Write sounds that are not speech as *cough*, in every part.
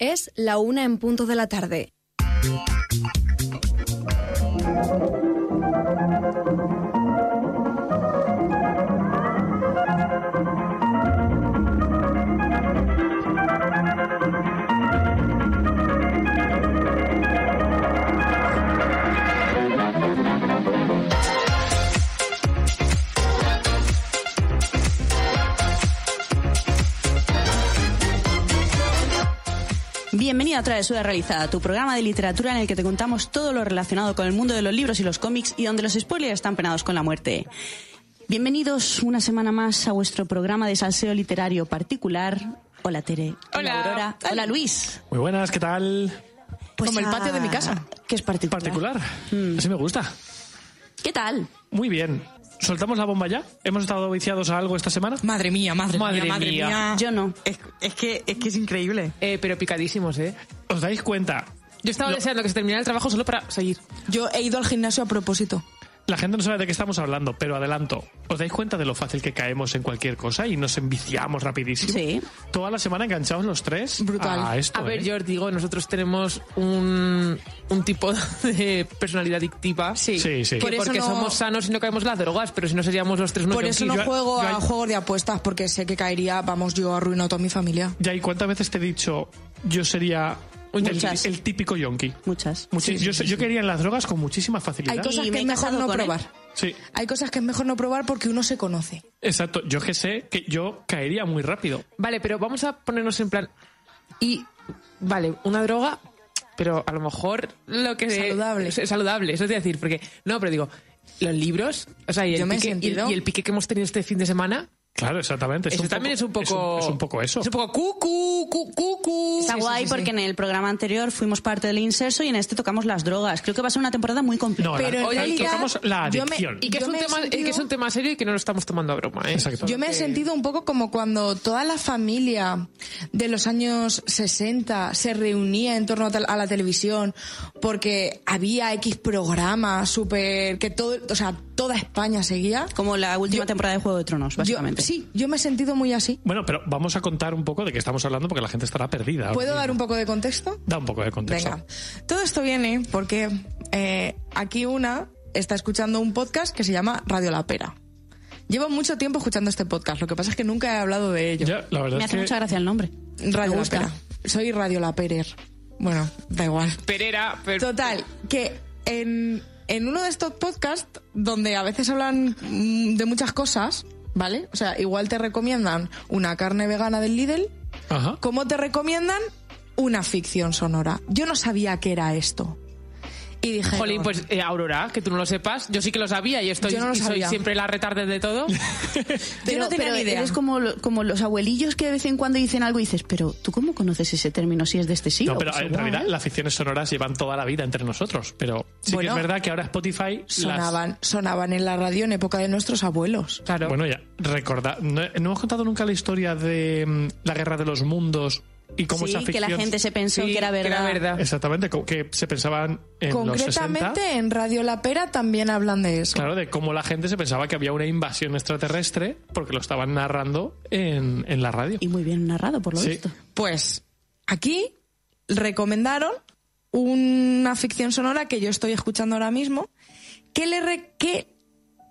Es la una en punto de la tarde. Bienvenida a Travesura Realizada, tu programa de literatura en el que te contamos todo lo relacionado con el mundo de los libros y los cómics y donde los spoilers están penados con la muerte. Bienvenidos una semana más a vuestro programa de salseo literario particular. Hola Tere. Hola. Aurora. Hola Luis. Muy buenas, ¿qué tal? Pues Como el patio de mi casa. Que es particular. Particular. Mm. Así me gusta. ¿Qué tal? Muy bien. ¿Soltamos la bomba ya? ¿Hemos estado viciados a algo esta semana? Madre mía, madre, Madre mía, madre mía. mía. Yo no. Es, es que, es que es increíble. Eh, pero picadísimos, ¿eh? ¿Os dais cuenta? Yo estaba Lo- deseando que se terminara el trabajo solo para seguir. Yo he ido al gimnasio a propósito. La gente no sabe de qué estamos hablando, pero adelanto. ¿Os dais cuenta de lo fácil que caemos en cualquier cosa y nos enviciamos rapidísimo? Sí. Toda la semana enganchados los tres Brutal. a esto. A ver, ¿eh? yo os digo, nosotros tenemos un, un tipo *laughs* de personalidad adictiva. Sí. Sí, sí. Por eso porque no- somos sanos y no caemos en las drogas, pero si no seríamos los tres unos Por eso no yo- juego yo- a juegos de apuestas porque sé que caería, vamos, yo arruino a toda mi familia. Ya, ¿y cuántas veces te he dicho yo sería Muchas. el típico yonki? Muchas. Muchi- yo, yo quería en las drogas con muchísima facilidad. Hay cosas Y que me es mejor no él. probar. Sí, Hay cosas que es mejor no probar porque uno se conoce. exacto. Yo que sé que yo caería muy rápido. Vale, pero vamos a ponernos en plan... Y, vale, una droga, pero a lo mejor lo que... Saludable. Es saludable, eso es decir, porque... No, pero digo, los libros, o sea, y el, Yo me he pique, y el- sentido- y el pique que hemos tenido este fin de semana... Claro, exactamente. Eso también es un poco... Es un, es un poco eso. Es un poco cucu, cu- cucu. Está Sí, guay sí, porque sí. en el programa anterior fuimos parte del inserso y en este tocamos las drogas. Creo que va a ser una temporada muy completa. No, Pero la, en la- realidad, tocamos la yo me- adicción. Y que, es Yo un tema, y sentido- que es un tema serio y que no lo estamos tomando a broma, ¿eh? Exacto. Yo me he sentido un poco como cuando toda la familia de los años 60 se reunía en torno a la televisión porque había X programas súper que todo, o sea, toda España seguía. Como la última Yo- temporada de Juego de Tronos, Yo, básicamente. Sí, yo me he sentido muy así. Bueno, pero vamos a contar un poco de qué estamos hablando porque la gente estará perdida. ¿Puedo dar un poco de contexto? Da un poco de contexto. Venga. Todo esto viene porque eh, aquí una está escuchando un podcast que se llama Radio La Pera. Llevo mucho tiempo escuchando este podcast, lo que pasa es que nunca he hablado de ello. Ya, la verdad Me es hace que mucha gracia el nombre. Radio La. Pera. Soy Radio La Perer. Bueno, da igual. Perera, pero... Total, que en, en uno de estos podcasts, donde a veces hablan mm, de muchas cosas, ¿vale? O sea, igual te recomiendan una carne vegana del Lidl, Ajá. como te recomiendan una ficción sonora. Yo no sabía qué era esto. Y dije, Jolín, pues eh, Aurora, que tú no lo sepas, yo sí que lo sabía y estoy Yo no lo y soy siempre la retarde de todo. *laughs* Yo no tenía ni idea. Eres como, como los abuelillos que de vez en cuando dicen algo y dices, pero ¿tú cómo conoces ese término si es de este siglo? No, pero Pues en realidad las ficciones sonoras llevan toda la vida entre nosotros. Pero sí Bueno, que es verdad que ahora Spotify las- sonaban, sonaban en la radio en época de nuestros abuelos. Claro. Bueno, ya, recordad, ¿no, no hemos contado nunca la historia de mm, la guerra de los mundos y cómo Sí, esa que la gente se pensó Sí, que era verdad. verdad. Exactamente, que se pensaban en los 60... Concretamente en Radio La Pera también hablan de eso. Claro, de cómo la gente se pensaba que había una invasión extraterrestre porque lo estaban narrando en, en la radio. Y muy bien narrado, por lo Sí. visto. Pues aquí recomendaron una ficción sonora que yo estoy escuchando ahora mismo, que, le re- que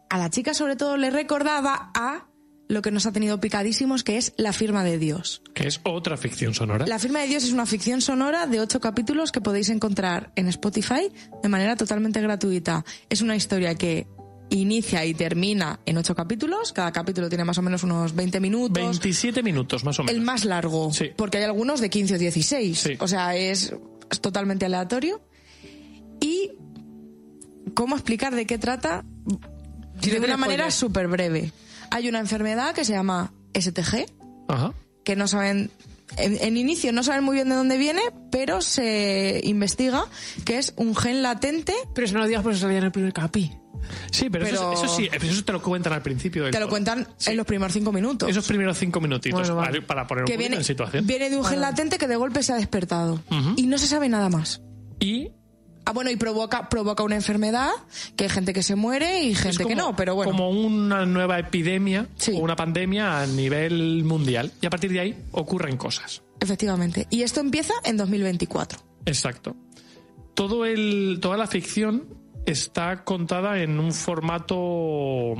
a la chica sobre todo le recordaba a lo que nos ha tenido picadísimos, que es La firma de Dios. Que es otra ficción sonora. La firma de Dios es una ficción sonora de ocho capítulos que podéis encontrar en Spotify de manera totalmente gratuita. Es una historia que inicia y termina en ocho capítulos. Cada capítulo tiene más o menos unos 20 minutos. 27 minutos más o menos. El más largo, Sí. porque hay algunos de 15 o 16. Sí. O sea, es, es totalmente aleatorio. Y cómo explicar de qué trata de una manera súper breve. Hay una enfermedad que se llama STG, Ajá. que no saben, en, en inicio no saben muy bien de dónde viene, pero se investiga que es un gen latente. Pero eso no lo digas porque salía en el primer capi. Sí, pero, Pero- Eso, eso sí, eso te lo cuentan al principio del Te lo cuentan Sí. en los primeros cinco minutos. Esos primeros cinco minutitos Bueno, para, vale. para poner un que poquito viene, en situación. viene de un gen latente que de golpe se ha despertado. Y no se sabe nada más. Y Ah, bueno, y provoca, provoca una enfermedad, que hay gente que se muere y gente que no, pero bueno. Como una nueva epidemia Sí. o una pandemia a nivel mundial. Y a partir de ahí ocurren cosas. Efectivamente. Y esto empieza en 2024. Exacto. Todo el, toda la ficción está contada en un formato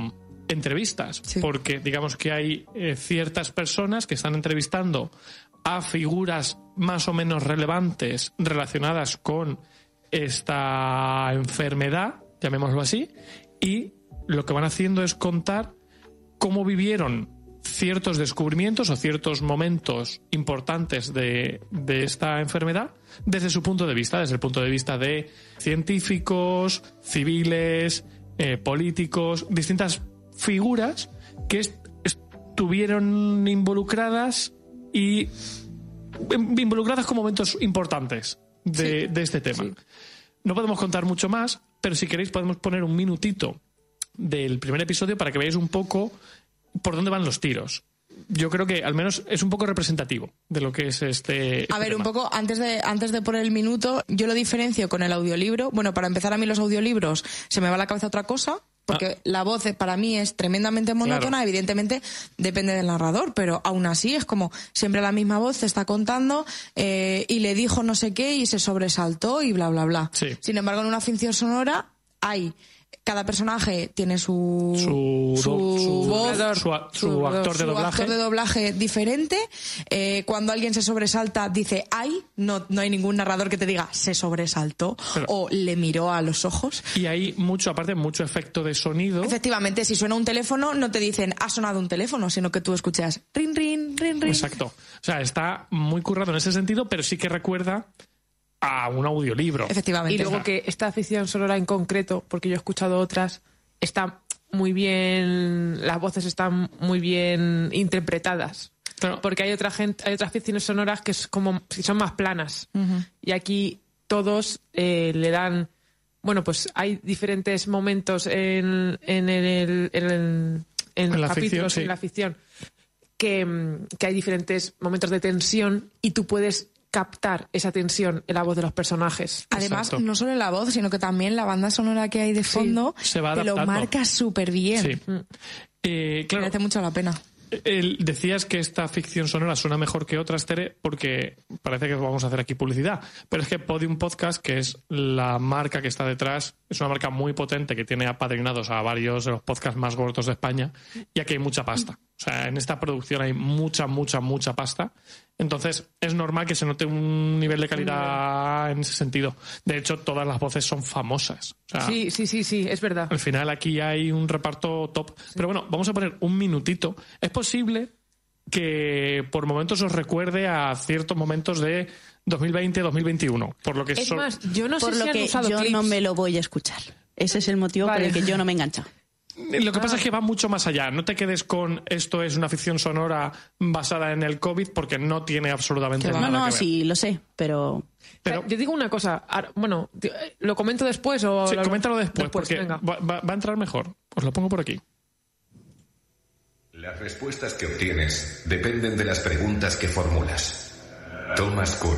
entrevistas, Sí. porque digamos que hay eh, ciertas personas que están entrevistando a figuras más o menos relevantes relacionadas con esta enfermedad, llamémoslo así, y lo que van haciendo es contar cómo vivieron ciertos descubrimientos o ciertos momentos importantes de, de esta enfermedad desde su punto de vista, desde el punto de vista de científicos, civiles, eh, políticos, distintas figuras que est- estuvieron involucradas y involucradas con momentos importantes de, de este tema. No podemos contar mucho más, pero si queréis podemos poner un minutito del primer episodio para que veáis un poco por dónde van los tiros. Yo creo que al menos es un poco representativo de lo que es este. A este ver, un poco, antes de, antes de poner el minuto, yo lo diferencio con el audiolibro. Bueno, para empezar, a mí los audiolibros se me va a la cabeza otra cosa, porque la voz para mí es tremendamente monótona, Claro. evidentemente depende del narrador, pero aún así es como siempre la misma voz te está contando eh, y le dijo no sé qué y se sobresaltó y bla, bla, bla. Sí. Sin embargo, en una ficción sonora hay... Cada personaje tiene su, Su, su su- voz, su actor de doblaje. actor de doblaje diferente. Eh, cuando alguien se sobresalta, dice ay, no, no hay ningún narrador que te diga se sobresaltó Pero- o le miró a los ojos. Y hay mucho, aparte, mucho efecto de sonido. Efectivamente, si suena un teléfono, no te dicen ha sonado un teléfono, sino que tú escuchas rin, rin, rin, rin. Exacto. O sea, está muy currado en ese sentido, pero sí que recuerda a un audiolibro. Efectivamente. Y luego que esta ficción sonora en concreto, porque yo he escuchado otras, está muy bien, las voces están muy bien interpretadas. Claro. Porque hay otra gente, hay otras ficciones sonoras que es como que son más planas. Y aquí todos eh, le dan bueno, pues hay diferentes momentos en, en el, en el- en En la ficción, capítulos, sí. en la ficción, que, que hay diferentes momentos de tensión y tú puedes captar esa tensión en la voz de los personajes. Además, Exacto. no solo en la voz, sino que también la banda sonora que hay de fondo se va te lo marca súper bien. Sí. Eh, claro, Merece mucho la pena. el- decías que esta ficción sonora suena mejor que otras, Tere, porque parece que vamos a hacer aquí publicidad. Pero es que Podium Podcast, que es la marca que está detrás, es una marca muy potente que tiene apadrinados a varios de los podcasts más gordos de España. Y aquí hay mucha pasta. O sea, en esta producción hay mucha, mucha, mucha pasta. Entonces, es normal que se note un nivel de calidad en ese sentido. De hecho, todas las voces son famosas. O sea, Sí, sí, sí, sí, es verdad. al final aquí hay un reparto top. Pero bueno, vamos a poner un minutito. Es posible que por momentos os recuerde a ciertos momentos de 2020-2021. Por lo que Es so- más, yo no Por sé lo si han que usado yo clips. no me lo voy a escuchar. Ese es el motivo Vale. por el que yo no me engancho. Lo que pasa es que va mucho más allá. No te quedes con esto es una ficción sonora basada en el COVID porque no tiene absolutamente nada No, no, que ver. sí, lo sé, pero Pero Yo digo una cosa, ahora- bueno, eh, ¿lo comento después o...? sí, lo- coméntalo después, porque venga. va, va- va a entrar mejor. Os lo pongo por aquí. Las respuestas que obtienes dependen de las preguntas que formulas. Thomas Kuhn.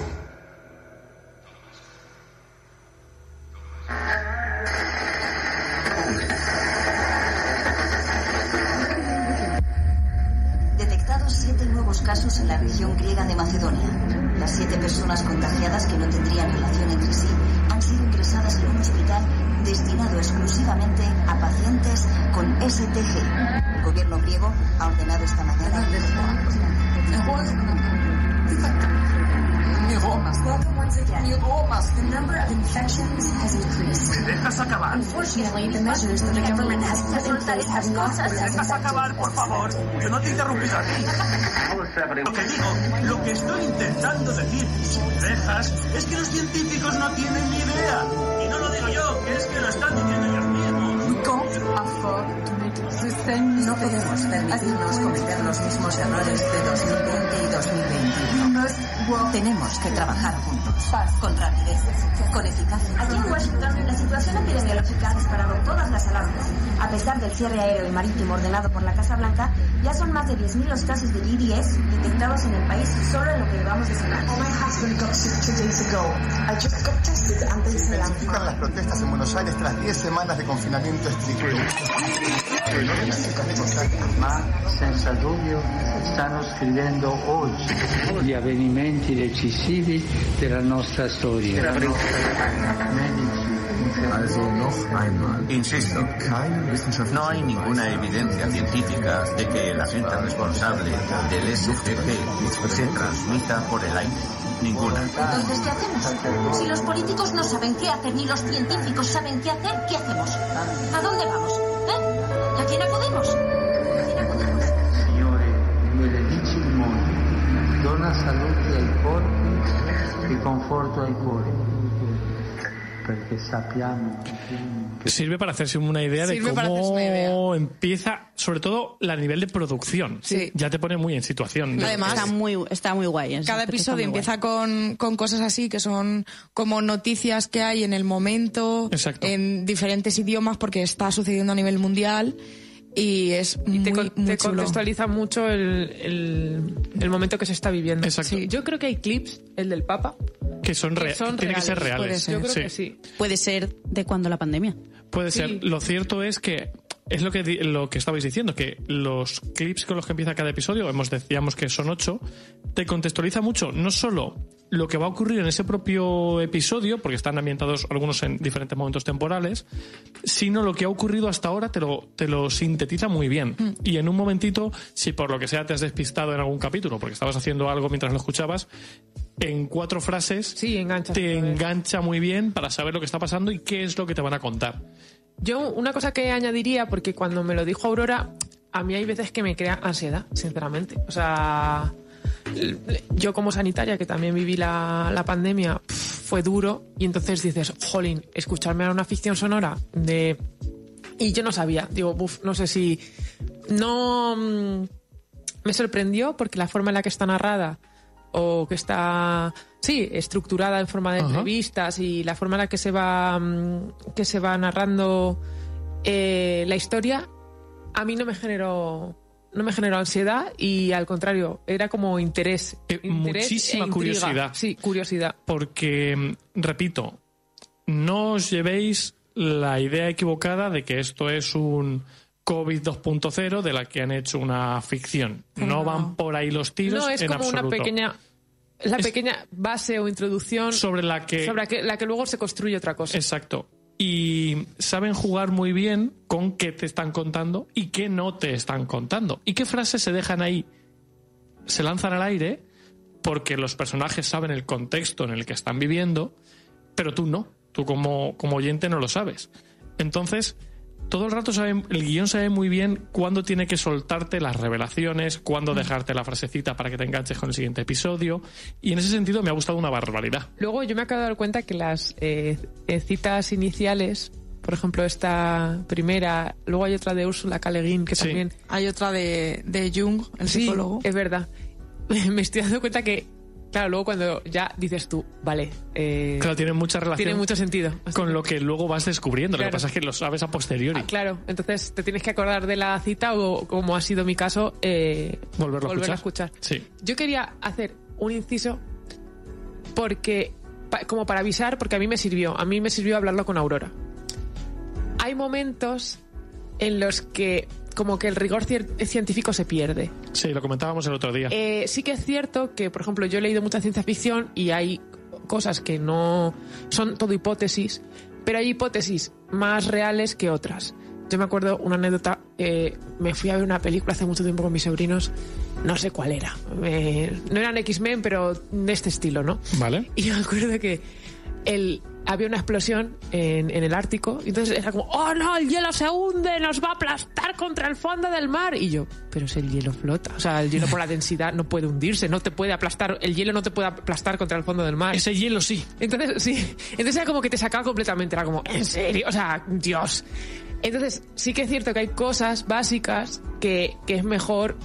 Casos en la región griega de Macedonia. Las siete personas contagiadas que no tendrían relación entre sí han sido ingresadas en un hospital destinado exclusivamente a pacientes con STG. El gobierno griego ha ordenado esta mañana. Welcome once again. The number of infections has increased. dejas acabar? Unfortunately, the measures that the government has put in place have not ¿Me dejas acabar, por favor? Yo no te he interrumpido a ti. Lo que digo, lo que estoy intentando decir, si me dejas, es que los científicos no tienen ni idea. Y no lo digo yo, que es que lo están diciendo ellos mismos. No podemos permitirnos cometer los mismos errores de 2020 y 2021. Tenemos que trabajar juntos, con rapidez, con eficacia. Aquí en Washington, la situación epidemiológica ha disparado todas las alarmas. A pesar del cierre aéreo y marítimo ordenado por la Casa Blanca, ya son más de 10.000 los casos de IDS detectados en el país solo en lo que llevamos de semana. Se intensifican las protestas en Buenos Aires tras 10 semanas de confinamiento estricto. Ma senza dubbio stanno scrivendo oggi gli avvenimenti decisivi della nostra storia. Also noch einmal. Insisto, no hay ninguna evidencia científica de que el agente responsable del SGP se transmita por el aire. Ninguna. Entonces, ¿qué hacemos? Si los políticos no saben qué hacer, ni los científicos saben qué hacer, ¿qué hacemos? ¿A dónde vamos? ¿Eh? ¿A quién acudimos? Signore, benedici il mondo, dona salute ai corpi e conforto ai cuori. Perché sappiamo Sirve para hacerse una idea de Sirve cómo idea. empieza, sobre todo, la nivel de producción. Sí. Ya te pone muy en situación. de- Además, está muy, está muy guay. Cada episodio empieza con, con cosas así que son como noticias que hay en el momento, Exacto. en diferentes idiomas porque está sucediendo a nivel mundial y es muy, te, con- muy te chulo. contextualiza mucho el, el- el momento que se está viviendo. Exacto. Sí. Yo creo que hay clips, el del Papa, que son, que son tienen que ser reales. Yo creo Sí. que sí. Puede ser de cuando la pandemia. Puede Sí. ser. Lo cierto es que es lo que lo que estabais diciendo, que los clips con los que empieza cada episodio, hemos decíamos que son ocho, te contextualiza mucho, no solo lo que va a ocurrir en ese propio episodio, porque están ambientados algunos en diferentes momentos temporales, sino lo que ha ocurrido hasta ahora te lo, te lo sintetiza muy bien. Y en un momentito, si por lo que sea te has despistado en algún capítulo, porque estabas haciendo algo mientras lo escuchabas, en cuatro frases Sí, engancha. te engancha muy bien para saber lo que está pasando y qué es lo que te van a contar. Yo una cosa que añadiría, porque cuando me lo dijo Aurora, a mí hay veces que me crea ansiedad, sinceramente. O sea, yo como sanitaria, que también viví la, la pandemia, fue duro. Y entonces dices, jolín, escucharme a una ficción sonora de... Y yo no sabía, digo, buf, no sé si... No... mm, Me sorprendió porque la forma en la que está narrada o que está sí estructurada en forma de Ajá. entrevistas y la forma en la que se va mm, que se va narrando eh, la historia a mí no me generó no me generó ansiedad y al contrario era como interés, Eh, interés muchísima e intriga. curiosidad. sí curiosidad Porque, mm, repito, no os llevéis la idea equivocada de que esto es un COVID 2.0 de la que han hecho una ficción. No, No. van por ahí los tiros no es en como absoluto. una pequeña la Es- pequeña base o introducción sobre la que sobre la que, la que luego se construye otra cosa Exacto. Y saben jugar muy bien con qué te están contando y qué no te están contando. Y qué frases se dejan ahí, se lanzan al aire porque los personajes saben el contexto en el que están viviendo, pero tú no. Tú como, como oyente no lo sabes. Entonces, todo el rato sabe, el guion sabe muy bien cuándo tiene que soltarte las revelaciones, cuándo dejarte la frasecita para que te enganches con el siguiente episodio. Y en ese sentido me ha gustado una barbaridad. Luego yo me acabo de dar cuenta que las eh, eh, citas iniciales, por ejemplo esta primera, luego hay otra de. Le Guin que Sí. también... Hay otra de, de Jung, el Sí, psicólogo. es verdad. *laughs* Me estoy dando cuenta que, claro, luego cuando ya dices tú, vale, eh, Claro, tiene mucha relación. tiene mucho sentido. con lo que luego vas descubriendo. Lo que pasa es que lo sabes a posteriori. Ah, claro, entonces te tienes que acordar de la cita o, como ha sido mi caso, eh, Volverlo a volverla escuchar. Sí. Yo quería hacer un inciso porque, como para avisar, porque a mí me sirvió, a mí me sirvió hablarlo con Aurora. Hay momentos en los que como que el rigor científico se pierde. Sí, lo comentábamos el otro día. Eh, sí que es cierto que, por ejemplo, yo he leído mucha ciencia ficción y hay cosas que no son todo hipótesis, pero hay hipótesis más reales que otras. Yo me acuerdo una anécdota, eh, me fui a ver una película hace mucho tiempo con mis sobrinos, no sé cuál era, Eh, no eran X-Men, pero de este estilo, ¿no? ¿Vale? Y me acuerdo que el, había una explosión en, en el Ártico, y entonces era como, oh no, el hielo se hunde, nos va a aplastar contra el fondo del mar. Y yo, pero si el hielo flota, o sea, el hielo por la densidad no puede hundirse, no te puede aplastar, el hielo no te puede aplastar contra el fondo del mar. Ese hielo sí. Entonces, sí, entonces era como que te sacaba completamente, era como, en serio, o sea, Dios. Entonces, sí que es cierto que hay cosas básicas que, que es mejor.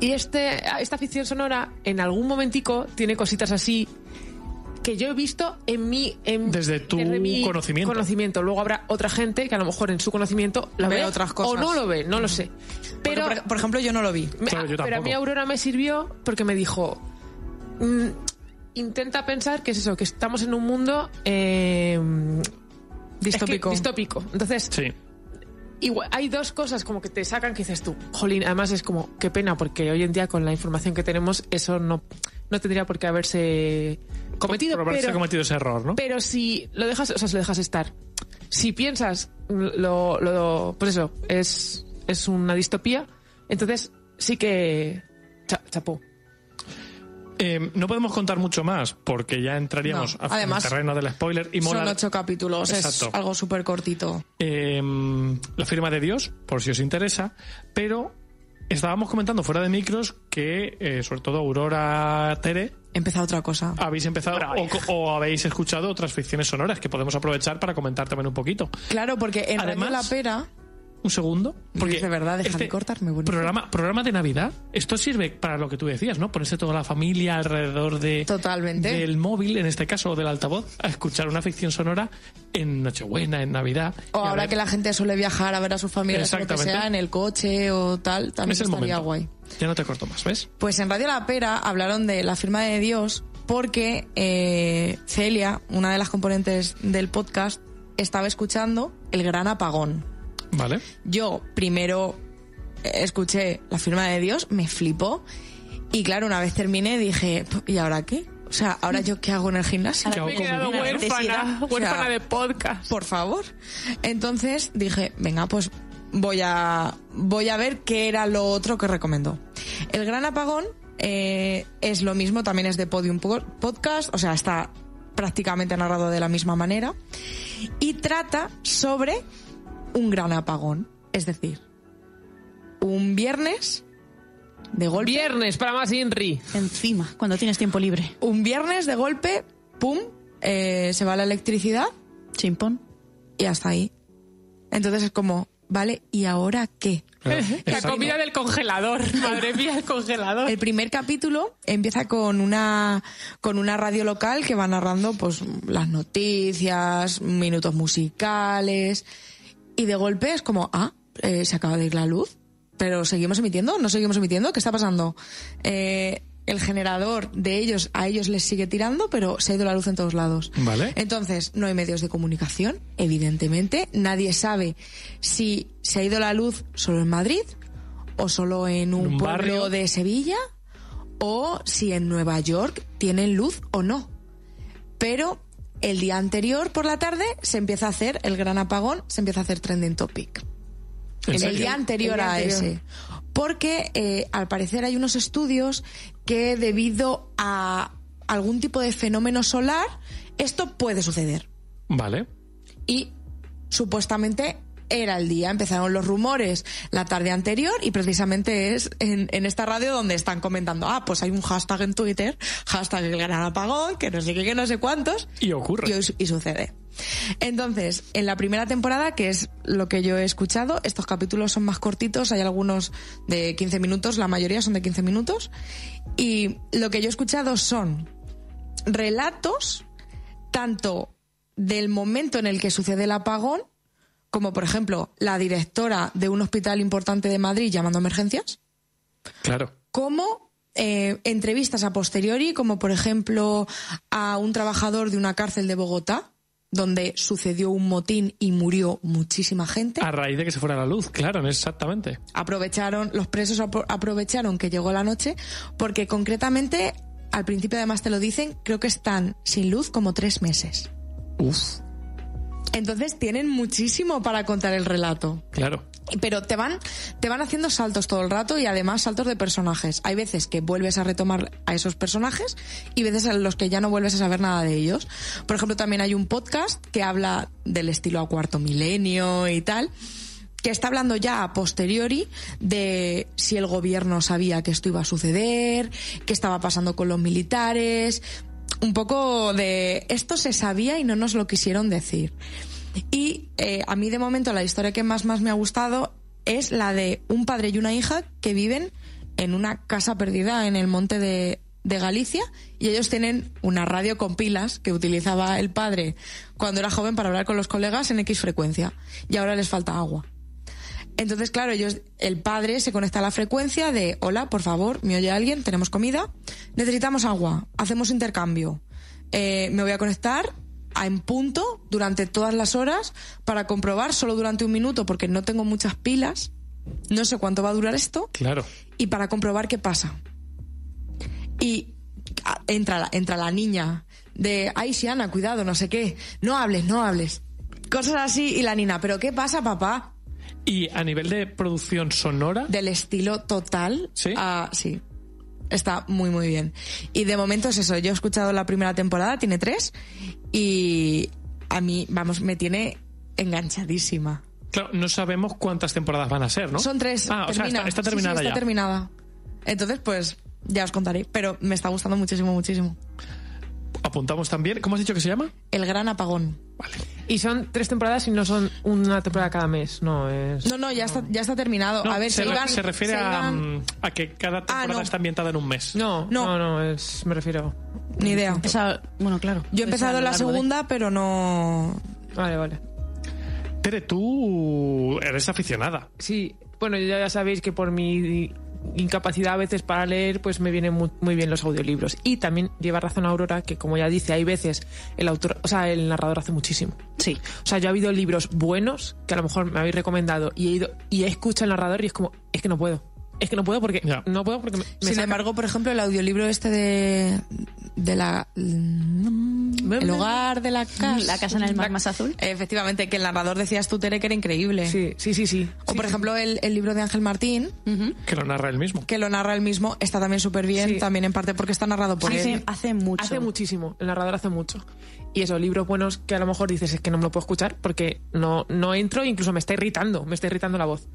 Y este, esta ficción sonora, en algún momentico, tiene cositas así que yo he visto en mi... En, Desde tu mi conocimiento. conocimiento. Luego habrá otra gente que a lo mejor en su conocimiento la Ve ve otras cosas. O no lo ve, no lo sé. Pero, Porque, por, por ejemplo, yo no lo vi. me- Claro, yo pero a mí Aurora me sirvió porque me dijo... mm, intenta pensar que es eso, que estamos en un mundo... eh, Distópico. es que- distópico. Entonces, Sí. igual, hay dos cosas como que te sacan que dices tú, jolín, además es como, qué pena, porque hoy en día con la información que tenemos, eso no, no tendría por qué haberse cometido. Por pero, cometido ese error, ¿no? pero si lo dejas, o sea, si lo dejas estar, si piensas, lo, lo pues eso, es, es una distopía, entonces sí que cha- chapó. Eh, no podemos contar mucho más porque ya entraríamos No, además, terreno del spoiler y mola Son ocho capítulos, Exacto. es algo súper cortito. eh, la firma de Dios, por si os interesa, pero estábamos comentando fuera de micros que, eh, sobre todo Aurora Tere, Empieza otra cosa. habéis empezado o habéis escuchado otras ficciones sonoras que podemos aprovechar para comentar también un poquito. Claro, porque en Además- Radio La Pera... Un segundo. Porque de verdad, deja de cortarme, bonito. programa, programa de Navidad, esto sirve para lo que tú decías, ¿no? Ponerse toda la familia alrededor de Totalmente. del móvil, en este caso, o del altavoz, a escuchar una ficción sonora en Nochebuena, en Navidad. O ahora ver, que la gente suele viajar a ver a sus familias o lo que Exactamente. sea en el coche o tal, también es el estaría momento. guay. Ya no te corto más, ¿ves? Pues en Radio La Pera hablaron de la firma de Dios porque eh, Celia, una de las componentes del podcast, estaba escuchando El Gran Apagón. Vale. Yo primero eh, escuché la firma de Dios, me flipó y claro, una vez terminé dije, ¿y ahora qué? O sea, ¿ahora yo qué hago en el gimnasio? ¿Qué hago Me he quedado huérfana, O sea, huérfana de podcast. por favor. Entonces dije, venga, pues voy a, voy a ver qué era lo otro que recomendó. El Gran Apagón eh, es lo mismo, también es de Podium Po- Podcast, o sea, está prácticamente narrado de la misma manera. Y trata sobre un gran apagón. Es decir, un viernes de golpe. Viernes para más Inri. Encima, cuando tienes tiempo libre. Un viernes de golpe, pum, eh, se va la electricidad Chimpón. y hasta ahí. Entonces es como, vale, ¿y ahora qué? La comida del congelador. *laughs* Madre mía, el congelador. El primer capítulo empieza con una con una radio local que va narrando pues las noticias, minutos musicales y de golpe es como, ah, eh, se acaba de ir la luz, pero seguimos emitiendo, no seguimos emitiendo, ¿qué está pasando? Eh, el generador de ellos a ellos les sigue tirando, pero se ha ido la luz en todos lados. Vale. Entonces, no hay medios de comunicación, evidentemente. Nadie sabe si se ha ido la luz solo en Madrid o solo en un, pueblo barrio. de Sevilla o si en Nueva York tienen luz o no. Pero el día anterior por la tarde se empieza a hacer el gran apagón, se empieza a hacer trending topic. ¿En El día anterior El día a anterior. ese. Porque eh, al parecer hay unos estudios que debido a algún tipo de fenómeno solar, esto puede suceder. Vale. Y supuestamente era el día, empezaron los rumores la tarde anterior y precisamente es en, en esta radio donde están comentando, ah, pues hay un hashtag en Twitter, hashtag el gran apagón, que no sé qué, que no sé cuántos, Y ocurre. y, y sucede. Entonces, en la primera temporada, que es lo que yo he escuchado, estos capítulos son más cortitos, hay algunos de 15 minutos, la mayoría son de 15 minutos, y lo que yo he escuchado son relatos tanto del momento en el que sucede el apagón, como por ejemplo la directora de un hospital importante de Madrid llamando a emergencias, Claro. como eh, entrevistas a posteriori, como por ejemplo a un trabajador de una cárcel de Bogotá, donde sucedió un motín y murió muchísima gente. A raíz de que se fuera la luz, claro, exactamente. Aprovecharon, los presos apro- aprovecharon que llegó la noche, porque concretamente, al principio además te lo dicen, creo que están sin luz como tres meses. Uf, Entonces tienen muchísimo para contar el relato. claro. Pero te van, te van haciendo saltos todo el rato y además saltos de personajes. Hay veces que vuelves a retomar a esos personajes y veces en los que ya no vuelves a saber nada de ellos. Por ejemplo, también hay un podcast que habla del estilo a cuarto milenio y tal, que está hablando ya a posteriori de si el gobierno sabía que esto iba a suceder, qué estaba pasando con los militares, un poco de esto se sabía y no nos lo quisieron decir. Y eh, a mí de momento la historia que más, más me ha gustado es la de un padre y una hija que viven en una casa perdida en el monte de, de Galicia y ellos tienen una radio con pilas que utilizaba el padre cuando era joven para hablar con los colegas en X frecuencia y ahora les falta agua. Entonces, claro, ellos, el padre se conecta a la frecuencia de hola, por favor, me oye alguien, tenemos comida, necesitamos agua, hacemos intercambio. Eh, me voy a conectar a en punto durante todas las horas para comprobar solo durante un minuto porque no tengo muchas pilas, no sé cuánto va a durar esto. Claro. Y para comprobar qué pasa. Y entra la, entra la niña de, ay, Siana, cuidado, no sé qué, no hables, no hables. Cosas así y la nina, pero ¿qué pasa, papá? Y a nivel de producción sonora. Del estilo total. Sí. Ah, sí. Está muy, muy bien. Y de momento es eso. Yo he escuchado la primera temporada, tiene tres. Y a mí, vamos, me tiene enganchadísima. Claro, no sabemos cuántas temporadas van a ser, ¿no? Son tres. Ah, o sea, está, está Sí, sí, terminada está ya. terminada. Entonces, pues, ya os contaré. Pero me está gustando muchísimo, muchísimo. Apuntamos también. ¿Cómo has dicho que se llama? El gran apagón. Y son tres temporadas y no son una temporada cada mes, no es. No, no, ya está, ya está terminado. No, a ver, se, se, iban- se refiere se a, iban- mm, a que cada temporada no. está ambientada en un mes. No, No. no, no, es, me refiero. Ni idea. Esa, bueno, claro. Yo he empezado la de- segunda, pero no. Vale, vale. Tere, tú eres aficionada. Sí, bueno, ya, ya sabéis que por mi incapacidad a veces para leer, pues me vienen muy, muy bien los audiolibros. Y también lleva razón Aurora que, como ya dice, hay veces el autor, o sea, el narrador hace muchísimo. Sí. O sea, yo ha habido libros buenos que a lo mejor me habéis recomendado y he ido y he escuchado al narrador y es como, es que no puedo. Es que no puedo porque Ya. no puedo porque me, me Sin saca- embargo, por ejemplo, el audiolibro este de. de la. El hogar de la casa. La casa en el mar más azul. Efectivamente, que el narrador decías tú, Tere, que era increíble. Sí, sí, sí, sí. O, por ejemplo, el, el libro de Ángel Martín, Que lo narra él mismo. que lo narra él mismo, está también súper bien, Sí. también en parte porque está narrado por Hace, él. hace mucho. Hace muchísimo, el narrador hace mucho. Y eso, libros buenos que a lo mejor dices es que no me lo puedo escuchar porque no, no entro e incluso me está irritando, me está irritando la voz.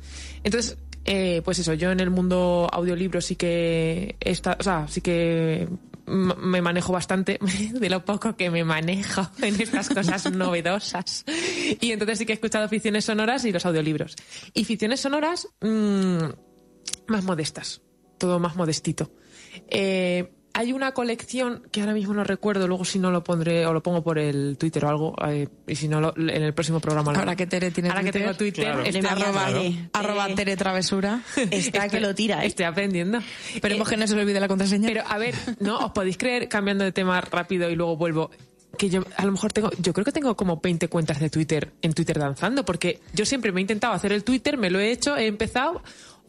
Entonces, eh, pues eso, yo en el mundo audiolibro sí que está, o sea, sí que me manejo bastante *laughs* de lo poco que me manejo *laughs* en estas cosas *laughs* novedosas. Y entonces sí que he escuchado ficciones sonoras y los audiolibros. Y ficciones sonoras mm, más modestas, todo más modestito. Eh, hay una colección que ahora mismo no recuerdo, luego si no lo pondré o lo pongo por el Twitter o algo, eh, y si no lo- en el próximo programa. lo- Ahora que Tere tiene Ahora que Twitter, tengo Twitter, Claro. estoy, Le arroba, Tere. arroba Tere. Tere Travesura. Está que lo tira, ¿eh? estoy aprendiendo. Esperemos Eh, que no se le olvide la contraseña. Pero a ver, no os podéis creer, cambiando de tema rápido y luego vuelvo, que yo a lo mejor tengo, yo creo que tengo como 20 cuentas de Twitter en Twitter danzando, porque yo siempre me he intentado hacer el Twitter, me lo he hecho, he empezado,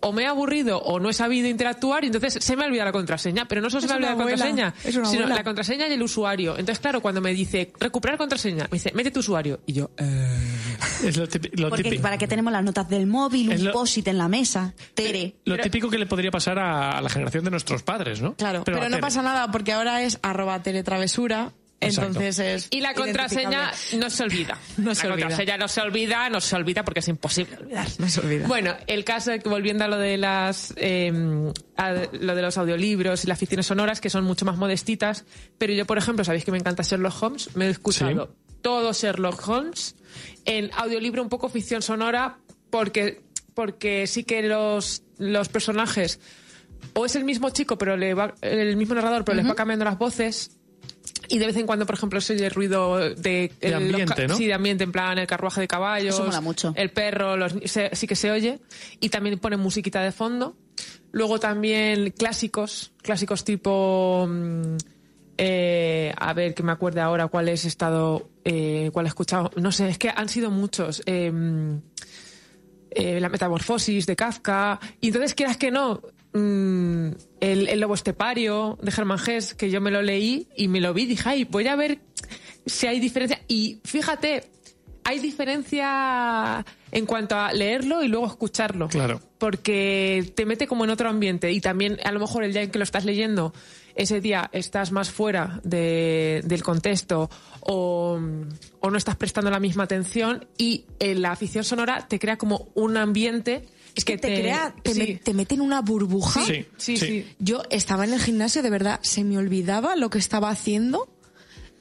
o me he aburrido o no he sabido interactuar y entonces se me ha olvidado la contraseña. Pero no solo se me ha olvidado la contraseña, sino abuela. la contraseña y el usuario. Entonces, claro, cuando me dice recuperar contraseña, me dice mete tu usuario. Y yo, eh, *laughs* Es lo, típi- lo Porque típico. para que tenemos las notas del móvil, Es un lo- post-it en la mesa. Tere. Lo típico que le podría pasar a, la generación de nuestros padres, ¿no? Claro, pero, a no pasa nada porque ahora es arroba teletravesura. Entonces es. Y la contraseña no se olvida. *laughs* No se la olvida. contraseña no se olvida, no se olvida porque es imposible olvidar. No se olvida. Bueno, el caso es que volviendo a lo de las eh, a lo de los audiolibros y las ficciones sonoras que son mucho más modestitas, pero yo por ejemplo, sabéis que me encanta Sherlock Holmes, me he escuchado todo Sherlock Holmes en audiolibro un poco ficción sonora porque porque sí que los los personajes o es el mismo chico, pero le va el mismo narrador, pero les va cambiando las voces y de vez en cuando, por ejemplo, se oye el ruido de, De los ambiente, ¿no? Sí, de ambiente, en plan el carruaje de caballos. Eso mola mucho. El perro, los, se- sí que se oye. Y también ponen musiquita de fondo. Luego también clásicos, clásicos tipo... mm, eh, a ver, que me acuerde ahora cuál he estado, eh, cuál he escuchado. No sé, es que han sido muchos. Eh, eh, la metamorfosis de Kafka. Y entonces, quieras que no, mm, el, el lobo estepario de Germán Gess, que yo me lo leí y me lo vi, dije, ay, voy a ver si hay diferencia. Y fíjate, hay diferencia en cuanto a leerlo y luego escucharlo. Claro. Porque te mete como en otro ambiente. Y también, a lo mejor, el día en que lo estás leyendo, ese día estás más fuera de- del contexto o, o no estás prestando la misma atención. Y en la afición sonora te crea como un ambiente. Es que te, crea, te, sí. me- te mete en una burbuja. Sí, Sí, sí. Yo estaba en el gimnasio, de verdad, se me olvidaba lo que estaba haciendo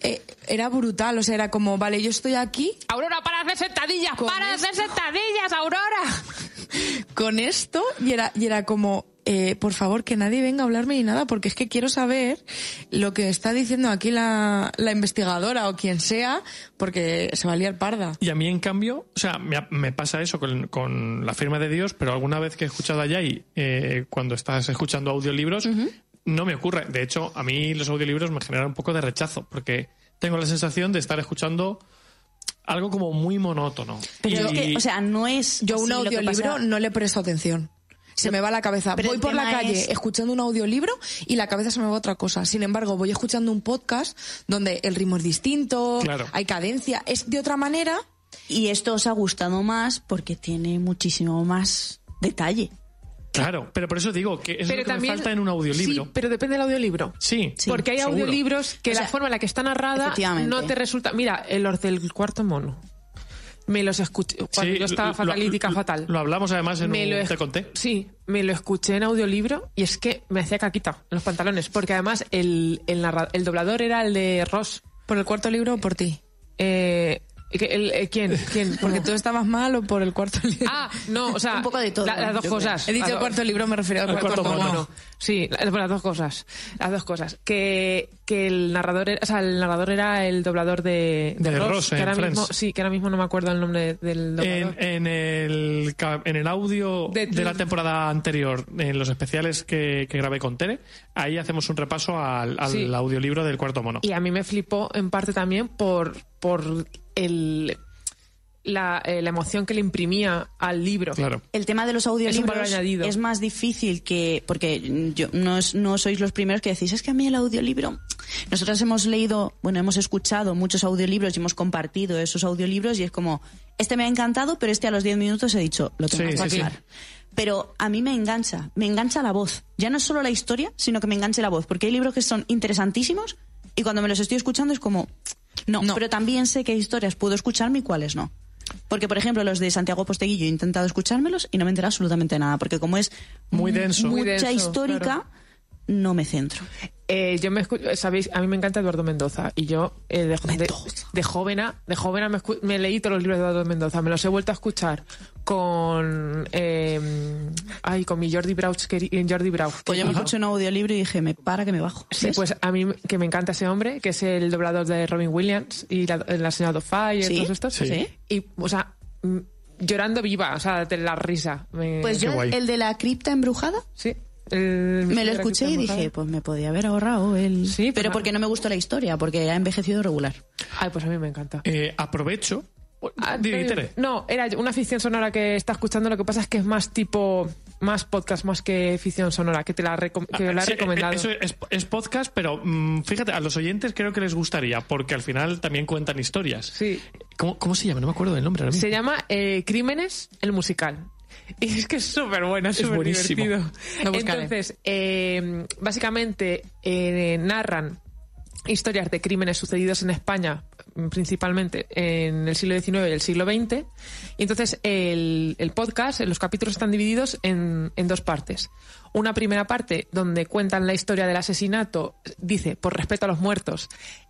eh, era brutal. O sea, era como, vale, yo estoy aquí Aurora, para de hacer sentadillas, Con para de hacer esto. sentadillas, Aurora. *laughs* con esto y era, y era como, eh, por favor, que nadie venga a hablarme ni nada, porque es que quiero saber lo que está diciendo aquí la, la investigadora o quien sea, porque se va a liar parda. Y a mí, en cambio, o sea, me, me pasa eso con, con la firma de Dios, pero alguna vez que he escuchado a Yai, eh, cuando estás escuchando audiolibros, no me ocurre. De hecho, a mí los audiolibros me generan un poco de rechazo, porque tengo la sensación de estar escuchando algo como muy monótono. Pero es Y- que, o sea, no es. Yo un audiolibro no le presto atención. Se me va la cabeza. Pero voy por la calle es- escuchando un audiolibro y la cabeza se me va a otra cosa. Sin embargo, voy escuchando un podcast donde el ritmo es distinto, Claro. hay cadencia, es de otra manera. Y esto os ha gustado más porque tiene muchísimo más detalle. Claro, pero por eso digo que es lo que me falta en un audiolibro. Sí, pero depende del audiolibro. Sí, Porque hay seguro. audiolibros que O la forma en la que está narrada no te resulta. Mira, el Or del cuarto mono. Me los escuché cuando Sí, yo estaba fatalítica lo- fatal. Lo hablamos además en Me un lo Te conté. Sí, me lo escuché en audiolibro y es que me hacía caquita en los pantalones. Porque además el, el, narra- el doblador era el de Ross. ¿Por el cuarto libro o por ti? Eh, ¿que- el- eh, ¿Quién? ¿Quién? *laughs* Porque tú estabas mal o por el cuarto libro. Ah, no, o sea, Un poco de todo, la- las dos yo cosas. He dicho Las el cuarto libro, me refiero al Al cuarto, cuarto mono. mono. Sí, la- las dos cosas. Las dos cosas. Que, que el narrador era, o sea, el narrador era el doblador de, De Ross que en ahora Friends. mismo, sí, que ahora mismo no me acuerdo el nombre del doblador. En, en el, en el audio De- de, la temporada anterior, en los especiales que, que grabé con Tere, ahí hacemos un repaso al, al Sí. audiolibro del cuarto mono. Y a mí me flipó en parte también por, por el, la, eh, la emoción que le imprimía al libro. Claro. El tema de los Es audiolibros añadido. es más difícil que. Porque yo, no, es- no sois los primeros que decís, es que a mí el audiolibro. Nosotros hemos leído, bueno, hemos escuchado muchos audiolibros y hemos compartido esos audiolibros y es como, este me ha encantado, pero este a los 10 minutos he dicho, lo tengo Sí, que sí, sí. Pero a mí me engancha, me engancha la voz. Ya no es solo la historia, sino que me enganche la voz. Porque hay libros que son interesantísimos y cuando me los estoy escuchando es como, no, No. pero también sé qué historias puedo escucharme y cuáles no. Porque, por ejemplo, los de Santiago Posteguillo he intentado escuchármelos y no me entero absolutamente nada. Porque como es Muy denso. Muy mucha denso, histórica, claro. no me centro. Eh, yo me escu- sabéis, a mí me encanta Eduardo Mendoza y yo eh, de, de, de jovena, de jovena me, escu- me leí todos los libros de Eduardo Mendoza, me los he vuelto a escuchar con eh, ay, con mi Jordi Brauch, eh, Jordi Brauch. Pues yo me escuché un audiolibro y dije, me para que me bajo. Sí, ¿Ves? pues a mí que me encanta ese hombre, que es el doblador de Robin Williams y la, la señora ¿Sí? y todos estos. Sí. Y, o sea, llorando viva, o sea, de la risa. Me- Pues yo, el de la cripta embrujada, sí. El- me lo escuché y dije, pues me podía haber ahorrado el... Sí, pues pero nada. porque no me gustó la historia, porque ha envejecido regular. Ay, pues a mí me encanta. Eh, aprovecho. Ah, eh. No, era una ficción sonora que está escuchando. Lo que pasa es que es más tipo, más podcast, más que ficción sonora, que te la, recom- que la he Sí, recomendado. eh, Eso es, es podcast, pero mm, fíjate, a los oyentes creo que les gustaría, porque al final también cuentan historias. Sí. ¿Cómo, cómo se llama? No me acuerdo del nombre ahora mismo. Se llama eh, Crímenes, el musical. *laughs* Y es que es súper bueno, súper divertido. Lo. Entonces, eh, básicamente eh, narran historias de crímenes sucedidos en España, principalmente en el siglo XIX y el siglo XX. Y entonces el, el podcast, los capítulos están divididos en, en dos partes. Una primera parte donde cuentan la historia del asesinato, dice, por respeto a los muertos,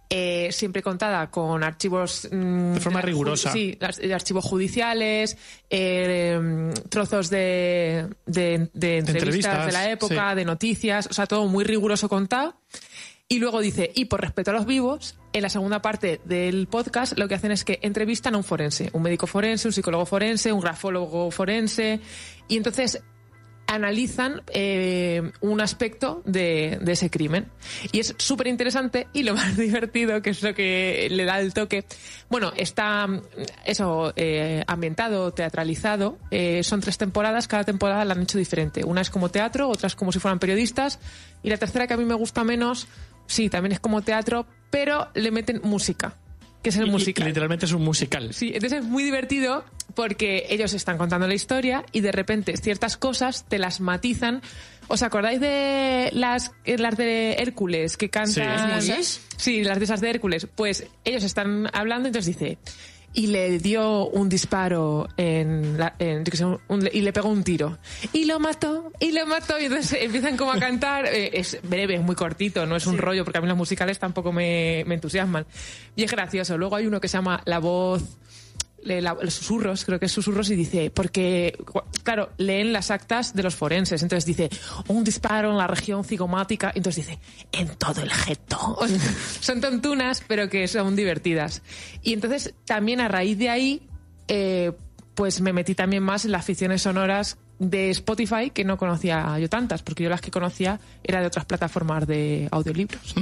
eh, siempre contada con archivos... mm, De forma rigurosa. Sí, archivos judiciales, eh, trozos de, de- de entrevistas, entrevistas, de la época, sí. de noticias, o sea, todo muy riguroso contado. Y luego dice, y por respeto a los vivos, en la segunda parte del podcast lo que hacen es que entrevistan a un forense, un médico forense, un psicólogo forense, un grafólogo forense, y entonces analizan eh, un aspecto de, ese crimen. Y es súper interesante y lo *laughs* más divertido, que es lo que le da el toque. Bueno, está mm, eso eh, ambientado, teatralizado. Eh, son tres temporadas, cada temporada la han hecho diferente. Una es como teatro, otra es como si fueran periodistas. Y la tercera, que a mí me gusta menos, sí, también es como teatro, pero le meten música, que es el musical. Literalmente es un musical. Sí, entonces es muy divertido porque ellos están contando la historia y de repente ciertas cosas te las matizan. ¿Os acordáis de las, eh, las de Hércules que cantan? Sí. ¿Las musas? Sí, las de esas de Hércules. Pues ellos están hablando, entonces dice. Y le dio un disparo en, la- en- yo qué sé, un- un- y le pegó un tiro. Y lo mató, y lo mató. Y entonces empiezan como a *laughs* cantar. eh, es breve, es muy cortito, no es un rollo, porque a mí los musicales tampoco me, me entusiasman. Y es gracioso. Luego hay uno que se llama La Voz los susurros, creo que es susurros, y dice, porque, claro, leen las actas de los forenses, entonces dice, un disparo en la región cigomática, entonces dice, en todo el geto. O sea, *laughs* son tontunas, pero que son divertidas. Y entonces, también a raíz de ahí, eh, pues me metí también más en las ficciones sonoras de Spotify, que no conocía yo tantas, porque yo las que conocía era de otras plataformas de audiolibros.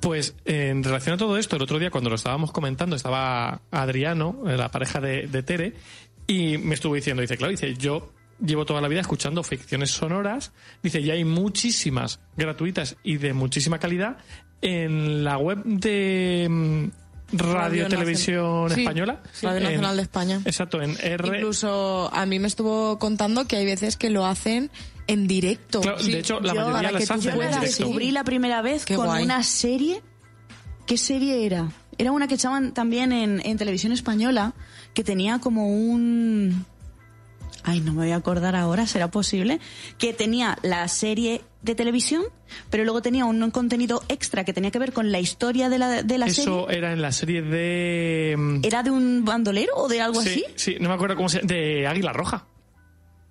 Pues en relación a todo esto, el otro día cuando lo estábamos comentando, estaba Adriano, eh, la pareja de, de Tere, y me estuvo diciendo, dice, claro, dice, yo llevo toda la vida escuchando ficciones sonoras, dice, y hay muchísimas gratuitas y de muchísima calidad en la web de mm, Radio, Radio Televisión Sí, Española. Radio En- Nacional de España. Exacto, en R. Incluso a mí me estuvo contando que hay veces que lo hacen en directo. Claro, de hecho, la mayoría para las hacen en directo. descubrí la primera vez Qué con guay. una serie. ¿Qué serie era? Era una que echaban también en, en televisión española, que tenía como un... Ay, no me voy a acordar ahora, ¿será posible? Que tenía la serie de televisión, pero luego tenía un contenido extra que tenía que ver con la historia de la, de la Eso serie. era en la serie de... mm, ¿Era de un bandolero o de algo sí, así? Sí, no me acuerdo cómo se de Águila Roja.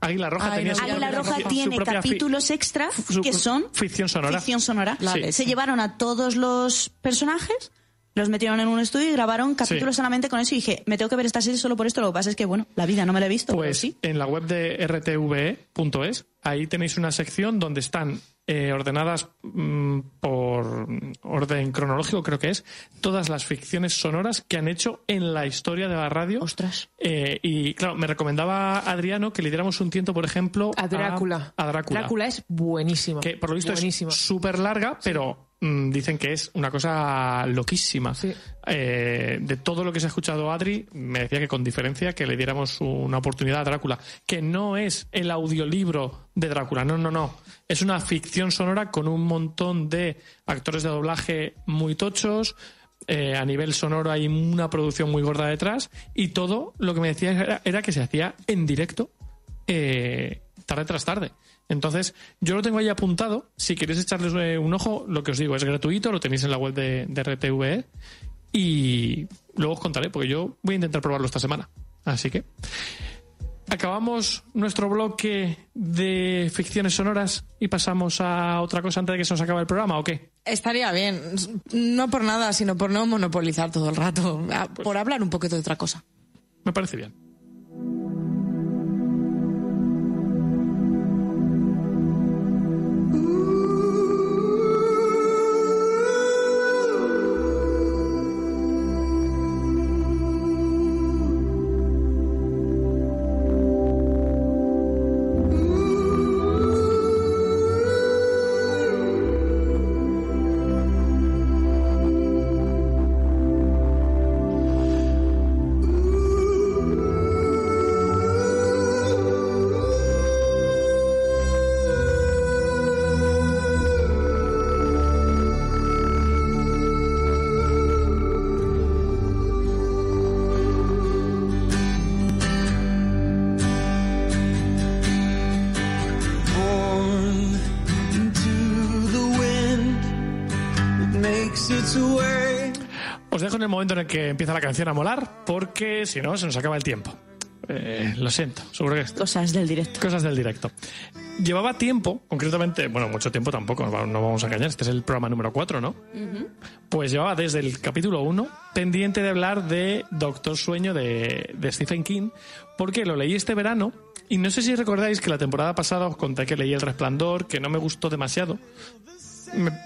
Águila Roja Ay, tenía no, su Águila propia- Roja tiene capítulos extra que son ficción sonora. ficción sonora. Sí. Se llevaron a todos los personajes, los metieron en un estudio y grabaron capítulos Sí. solamente con eso. Y dije, me tengo que ver esta serie solo por esto. Lo que pasa es que, bueno, la vida no me la he visto. Pues sí. en la web de rtve.es, ahí tenéis una sección donde están eh, ordenadas mm, por orden cronológico, creo que es, todas las ficciones sonoras que han hecho en la historia de la radio. Ostras. Eh, y claro, me recomendaba Adriano que le diéramos un tiento, por ejemplo, A Drácula. A, Drácula. Drácula es buenísimo. Que por lo visto Buenísimo. es súper larga, pero dicen que es una cosa loquísima. Sí. Eh, de todo lo que se ha escuchado Adri, me decía que con diferencia que le diéramos una oportunidad a Drácula, que no es el audiolibro de Drácula, no, no, no. Es una ficción sonora con un montón de actores de doblaje muy tochos. eh, a nivel sonoro hay una producción muy gorda detrás y todo lo que me decía era, era que se hacía en directo eh, tarde tras tarde. Entonces, yo lo tengo ahí apuntado. Si queréis echarles eh, un ojo, lo que os digo es gratuito, lo tenéis en la web de, de RTVE. Y luego os contaré, porque yo voy a intentar probarlo esta semana. Así que. Acabamos nuestro bloque de ficciones sonoras y pasamos a otra cosa antes de que se nos acabe el programa, ¿o qué? Estaría bien. No por nada, sino por no monopolizar todo el rato. Ah, Por hablar un poquito de otra cosa. Me parece bien. En el momento en el que empieza la canción a molar, porque si no, se nos acaba el tiempo. Eh, lo siento, seguro que es Cosas del directo. cosas del directo. Llevaba tiempo, concretamente, bueno, mucho tiempo tampoco, no vamos a engañar, este es el programa número 4, ¿no? Pues llevaba desde el capítulo 1 pendiente de hablar de Doctor Sueño de, de Stephen King, porque lo leí este verano y no sé si recordáis que la temporada pasada os conté que leí El Resplandor, que no me gustó demasiado.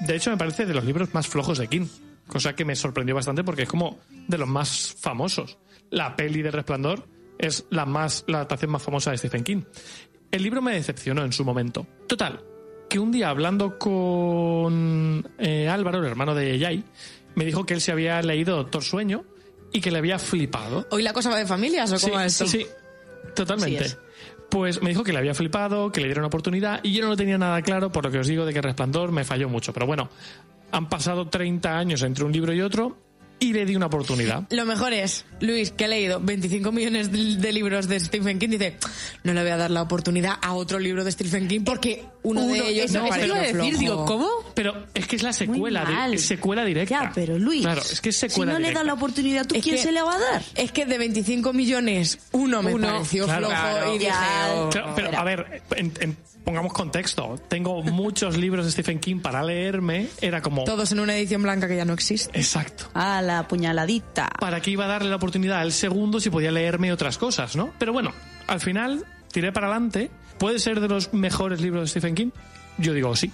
De hecho, me parece de los libros más flojos de King, cosa que me sorprendió bastante porque es como de los más famosos. La peli de Resplandor es la más la adaptación más famosa de Stephen King. El libro me decepcionó en su momento. Total, que un día hablando con eh, Álvaro, el hermano de Yai, me dijo que él se había leído Doctor Sueño y que le había flipado. ¿Hoy la cosa va de familias o Sí, cómo es esto? sí, totalmente. Sí es. Pues me dijo que le había flipado, que le diera una oportunidad y yo no lo tenía nada claro por lo que os digo de que Resplandor me falló mucho. Pero bueno, han pasado 30 años entre un libro y otro y le di una oportunidad. Lo mejor es, Luis, que ha leído 25 millones de, de libros de Stephen King, dice, no le voy a dar la oportunidad a otro libro de Stephen King porque uno, de ellos no, me es que parece iba a decir, flojo. digo, ¿cómo? Pero es que es la secuela, es secuela directa. Ya, pero Luis, Claro, es que es si secuela no le da la oportunidad, ¿tú Es quién que- se le va a dar? Es que de 25 millones, uno me Uno, pareció claro. flojo Claro. y dije, oh, Claro, pero a ver, en- en- pongamos contexto. Tengo muchos libros de Stephen King para leerme. Era como. todos en una edición blanca que ya no existe. Exacto. A la puñaladita. ¿Para qué iba a darle la oportunidad al segundo si podía leerme otras cosas, no? Pero bueno, al final tiré para adelante. ¿Puede ser de los mejores libros de Stephen King? Yo digo sí.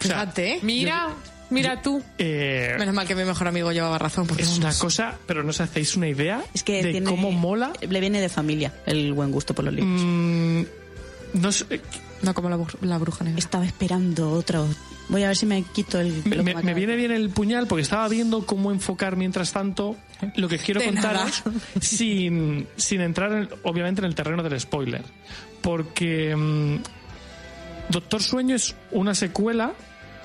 O sea, Fíjate. Mira, mira tú. eh, Menos mal que mi mejor amigo llevaba razón. Porque es una cosa, pero no os hacéis una idea Es que de tiene- cómo mola. Le viene de familia el buen gusto por los libros. Mm, no sé, No como la, la bruja negra. Estaba esperando otro. Voy a ver si me quito el. me, viene bien el puñal porque estaba viendo cómo enfocar mientras tanto lo que quiero contaros *laughs* sin, sin entrar en- obviamente en el terreno del spoiler. Porque mm, Doctor Sueño es una secuela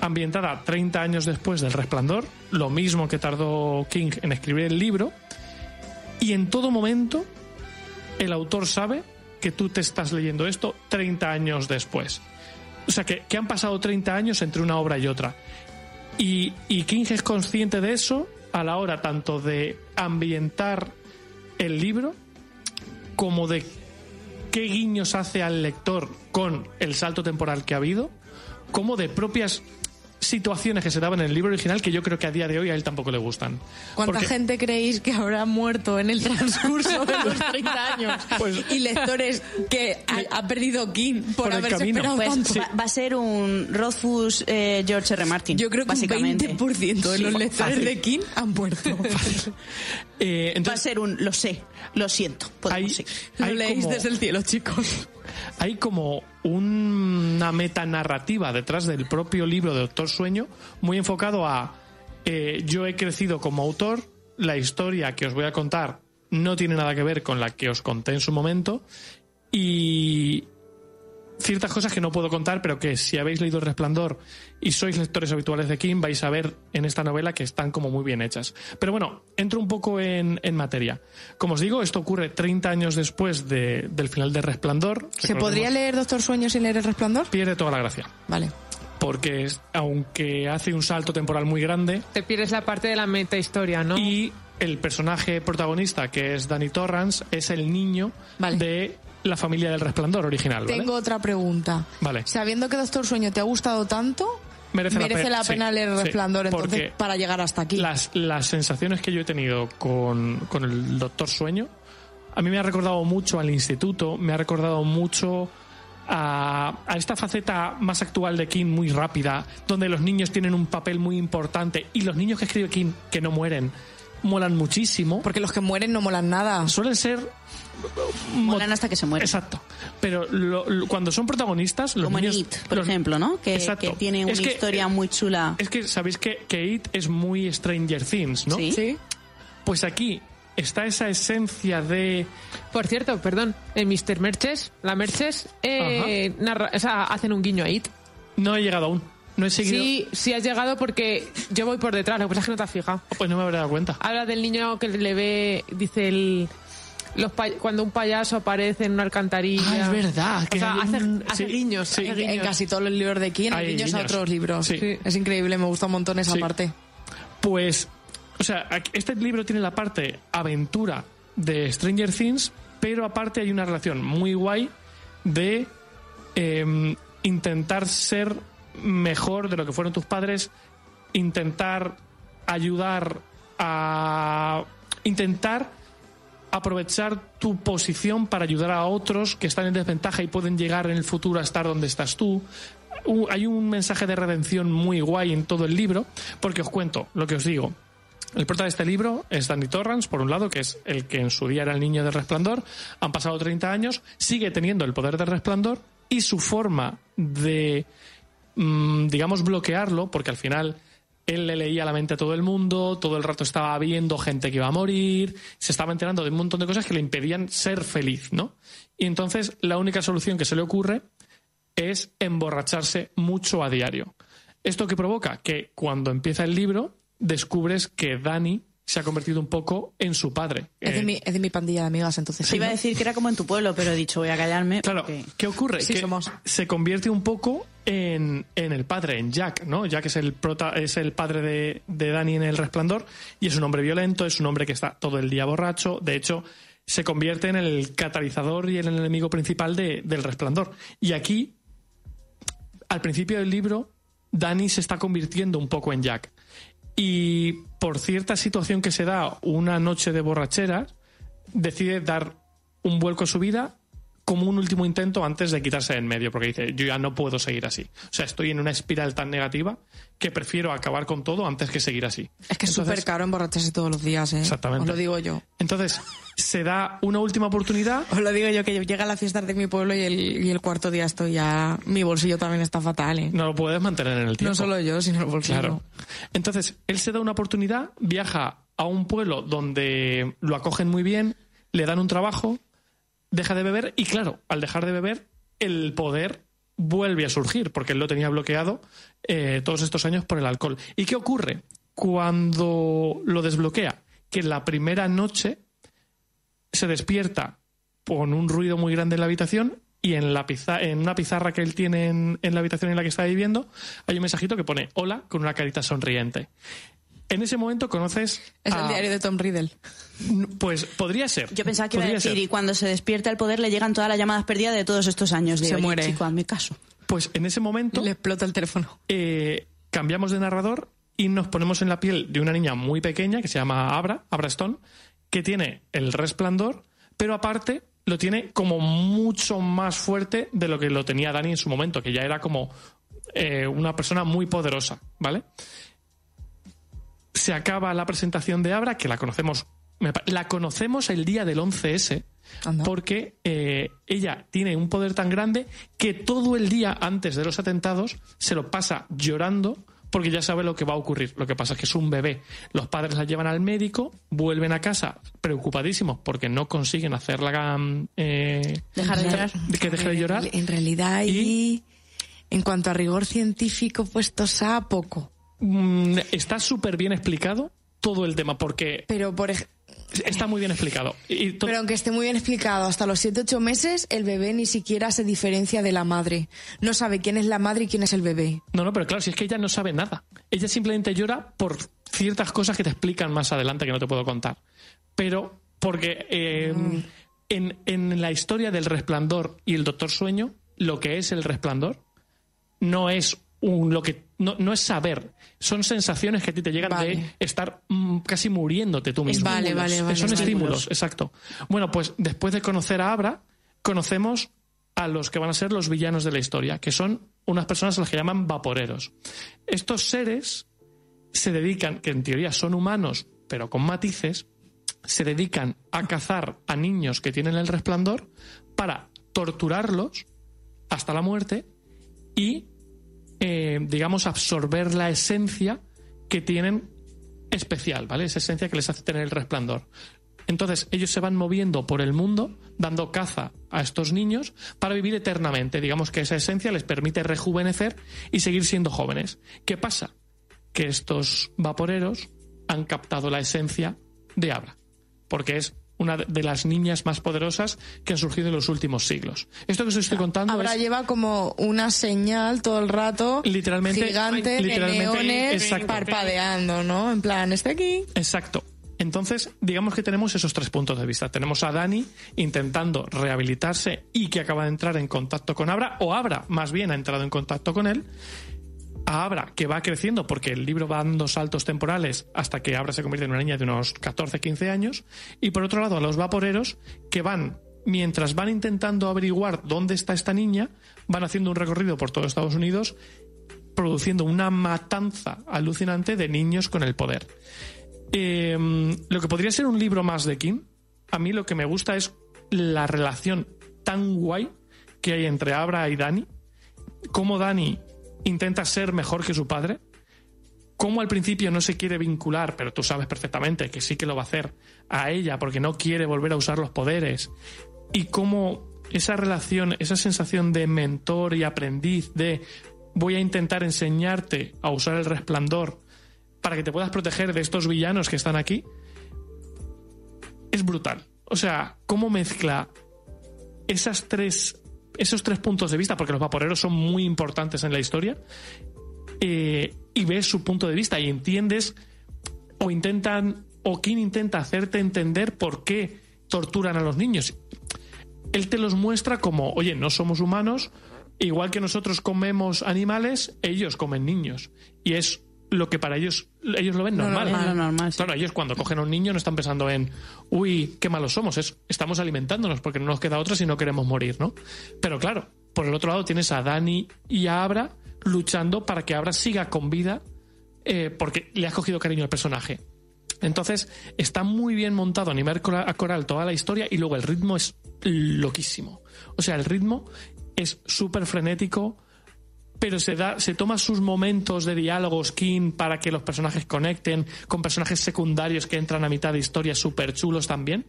ambientada 30 años después del Resplandor, lo mismo que tardó King en escribir el libro, y en todo momento el autor sabe que tú te estás leyendo esto 30 años después. O sea, que, que han pasado 30 años entre una obra y otra. Y, y King es consciente de eso a la hora tanto de ambientar el libro como de qué guiños hace al lector con el salto temporal que ha habido, como de propias situaciones que se daban en el libro original que yo creo que a día de hoy a él tampoco le gustan. ¿Cuánta Porque- gente creéis que habrá muerto en el transcurso de los *laughs* 30 años? Pues- y lectores que ha, ha perdido King por, Por el haberse camino. esperado Pues tanto. va, va a ser un Rothfuss eh, George R. Martin. Yo creo que un básicamente. 20% de Sí, los lectores fácil. de King han muerto. *laughs* Eh, Va a ser un lo sé, lo siento. Podemos hay, seguir. Lo leéis como- desde el cielo, chicos. hay como una metanarrativa detrás del propio libro de Doctor Sueño, muy enfocado a eh, yo he crecido como autor, la historia que os voy a contar no tiene nada que ver con la que os conté en su momento y ciertas cosas que no puedo contar, pero que si habéis leído El Resplandor y sois lectores habituales de King, vais a ver en esta novela que están como muy bien hechas. Pero bueno, entro un poco en, en materia. Como os digo, esto ocurre 30 años después de- del final de Resplandor. ¿Se podría leer Doctor Sueño sin leer El Resplandor? Pierde toda la gracia. Vale. Porque aunque hace un salto temporal muy grande Te pierdes la parte de la meta historia, ¿no? y el personaje protagonista, que es Danny Torrance, es el niño Vale. de la familia del Resplandor original. ¿vale? Tengo otra pregunta. Vale. Sabiendo que Doctor Sueño te ha gustado tanto, Merece, merece pe- la sí, pena leer sí, Resplandor entonces para llegar hasta aquí. Las, las sensaciones que yo he tenido con, con el Doctor Sueño, a mí me ha recordado mucho al instituto, me ha recordado mucho a, a esta faceta más actual de King, muy rápida, donde los niños tienen un papel muy importante y los niños que escribe King, que no mueren, molan muchísimo. Porque los que mueren no molan nada. Suelen ser Molan hasta que se mueren. Exacto. Pero lo- lo- cuando son protagonistas, los Como en. It, por los- ejemplo, ¿no? Que, tiene una Es que, historia eh, muy chula. Es que sabéis que, que It es muy Stranger Things, ¿no? Sí. Sí. Pues aquí está esa esencia de. Por cierto, perdón, en Mr. Merches, la Merches, eh, narra- o sea, hacen un guiño a It. No he llegado aún. No he seguido. Sí, sí has llegado porque yo voy por detrás, lo que pasa es que no te has fijado. Pues no me habré dado cuenta. Habla del niño que le ve, dice el... Los pay- cuando un payaso aparece en una alcantarilla. Ah, es verdad, O que sea, hay hace, un- hace sí, guiños. sí. hace En, casi todos los libros de King hay Hay guiños a otros libros. Sí. Es increíble, me gusta un montón esa Sí. parte. Pues. O sea, este libro tiene la parte aventura de Stranger Things, pero aparte hay una relación muy guay de em, intentar ser mejor de lo que fueron tus padres, intentar ayudar a. intentar aprovechar tu posición para ayudar a otros que están en desventaja y pueden llegar en el futuro a estar donde estás tú. Hay un mensaje de redención muy guay en todo el libro, porque os cuento lo que os digo. El prota de este libro es Danny Torrance, por un lado, que es el que en su día era el niño del resplandor. Han pasado 30 años, sigue teniendo el poder del resplandor y su forma de, digamos, bloquearlo, porque al final él le leía la mente a todo el mundo, todo el rato estaba viendo gente que iba a morir, se estaba enterando de un montón de cosas que le impedían ser feliz, ¿no? Y entonces la única solución que se le ocurre es emborracharse mucho a diario. ¿Esto que provoca? Que cuando empieza el libro descubres que Dani se ha convertido un poco en su padre. Es, de Eh, mi, es de mi pandilla de amigas, entonces. Iba a decir que era como en tu pueblo, pero he dicho, voy a callarme. Claro, porque- ¿qué ocurre? Sí, que somos. se convierte un poco en, en el padre, en Jack, ¿no? Jack es el, prota- es el padre de, de Danny en El Resplandor y es un hombre violento, es un hombre que está todo el día borracho. De hecho, se convierte en el catalizador y en el enemigo principal de- del Resplandor. Y aquí, al principio del libro, Danny se está convirtiendo un poco en Jack. Y por cierta situación que se da una noche de borracheras, decide dar un vuelco a su vida como un último intento antes de quitarse en medio, porque dice, yo ya no puedo seguir así. O sea, estoy en una espiral tan negativa que prefiero acabar con todo antes que seguir así. Es que es súper caro emborracharse todos los días, ¿eh? Exactamente. Os lo digo yo. Entonces, se da una última oportunidad. Os lo digo yo, que llega a la fiesta de mi pueblo y el, y el cuarto día estoy ya... Mi bolsillo también está fatal, ¿eh? No lo puedes mantener en el tiempo. No solo yo, sino el bolsillo. Claro. Entonces, él se da una oportunidad, viaja a un pueblo donde lo acogen muy bien, le dan un trabajo, deja de beber y claro, al dejar de beber, el poder vuelve a surgir, porque él lo tenía bloqueado eh, todos estos años por el alcohol. ¿Y qué ocurre? Cuando lo desbloquea, que la primera noche se despierta con un ruido muy grande en la habitación y en, la piza- en una pizarra que él tiene en, en la habitación en la que está viviendo hay un mensajito que pone hola con una carita sonriente. En ese momento conoces... Es a- el diario de Tom Riddle. Pues podría ser. Yo pensaba que iba a decir, ser. y cuando se despierta el poder le llegan todas las llamadas perdidas de todos estos años. Se Digo, "Oye, muere. chico, hazme caso. Pues en ese momento Le explota el teléfono. eh, cambiamos de narrador y nos ponemos en la piel de una niña muy pequeña que se llama Abra, Abra Stone, que tiene el resplandor, pero aparte lo tiene como mucho más fuerte de lo que lo tenía Dani en su momento, que ya era como eh, una persona muy poderosa, ¿vale? Se acaba la presentación de Abra, que la conocemos, la conocemos el día del 11S, Anda. porque eh, ella tiene un poder tan grande que todo el día antes de los atentados se lo pasa llorando porque ya sabe lo que va a ocurrir. Lo que pasa es que es un bebé. Los padres la llevan al médico, vuelven a casa preocupadísimos porque no consiguen hacerla eh, Dejar de llorar. que deje de llorar. En realidad ahí, en cuanto a rigor científico, puestos a poco. Mm, está súper bien explicado todo el tema porque Pero por ej- está muy bien explicado. Y Pero aunque esté muy bien explicado, hasta los 7-8 meses el bebé ni siquiera se diferencia de la madre. No sabe quién es la madre y quién es el bebé. No, no, pero claro, si es que ella no sabe nada. Ella simplemente llora por ciertas cosas que te explican más adelante que no te puedo contar. Pero porque eh, en, en la historia del resplandor y el doctor sueño, lo que es el resplandor no es un, lo que no, no es saber, son sensaciones que a ti te llegan Vale. de estar mm, casi muriéndote tú mismo. Vale, vale, vale, Son estímulos, exacto. Bueno, pues después de conocer a Abra, conocemos a los que van a ser los villanos de la historia, que son unas personas a las que llaman vaporeros. Estos seres se dedican, que en teoría son humanos, pero con matices, se dedican a cazar a niños que tienen el resplandor para torturarlos hasta la muerte y, eh, digamos, absorber la esencia que tienen especial, ¿vale? Esa esencia que les hace tener el resplandor. Entonces, ellos se van moviendo por el mundo, dando caza a estos niños para vivir eternamente. Digamos que esa esencia les permite rejuvenecer y seguir siendo jóvenes. ¿Qué pasa? Que estos vaporeros han captado la esencia de Abra, porque es una de las niñas más poderosas que han surgido en los últimos siglos. Esto que os estoy contando Ahora es lleva como una señal todo el rato Literalmente- gigante literalmente, de neones exacto. parpadeando, ¿no? En plan, está aquí. Exacto. Entonces, digamos que tenemos esos tres puntos de vista. Tenemos a Dani intentando rehabilitarse y que acaba de entrar en contacto con Abra, o Abra más bien ha entrado en contacto con él. A Abra, que va creciendo porque el libro va dando saltos temporales hasta que Abra se convierte en una niña de unos 14, 15 años. Y por otro lado, a los vaporeros que van, mientras van intentando averiguar dónde está esta niña, van haciendo un recorrido por todo Estados Unidos produciendo una matanza alucinante de niños con el poder. Eh, lo que podría ser un libro más de King, a mí lo que me gusta es la relación tan guay que hay entre Abra y Dani, cómo Dani intenta ser mejor que su padre, cómo al principio no se quiere vincular, pero tú sabes perfectamente que sí que lo va a hacer a ella porque no quiere volver a usar los poderes, y cómo esa relación, esa sensación de mentor y aprendiz, de voy a intentar enseñarte a usar el resplandor, para que te puedas proteger de estos villanos que están aquí, es brutal. O sea, cómo mezcla esas tres, esos tres puntos de vista, porque los vaporeros son muy importantes en la historia, eh, y ves su punto de vista y entiendes o intentan o quien intenta hacerte entender por qué torturan a los niños. Él te los muestra como, oye, no somos humanos, igual que nosotros comemos animales, ellos comen niños. Y es lo que para ellos ellos lo ven normal. sí. Claro, ellos cuando cogen a un niño no están pensando en, uy, qué malos somos, es, estamos alimentándonos porque no nos queda otra si no queremos morir, ¿no? Pero claro, por el otro lado tienes a Dani y a Abra luchando para que Abra siga con vida eh, porque le has cogido cariño al personaje. Entonces, está muy bien montado a nivel coral toda la historia y luego el ritmo es loquísimo. O sea, el ritmo es súper frenético, pero se da, se toma sus momentos de diálogo skin para que los personajes conecten con personajes secundarios que entran a mitad de historias súper chulos también.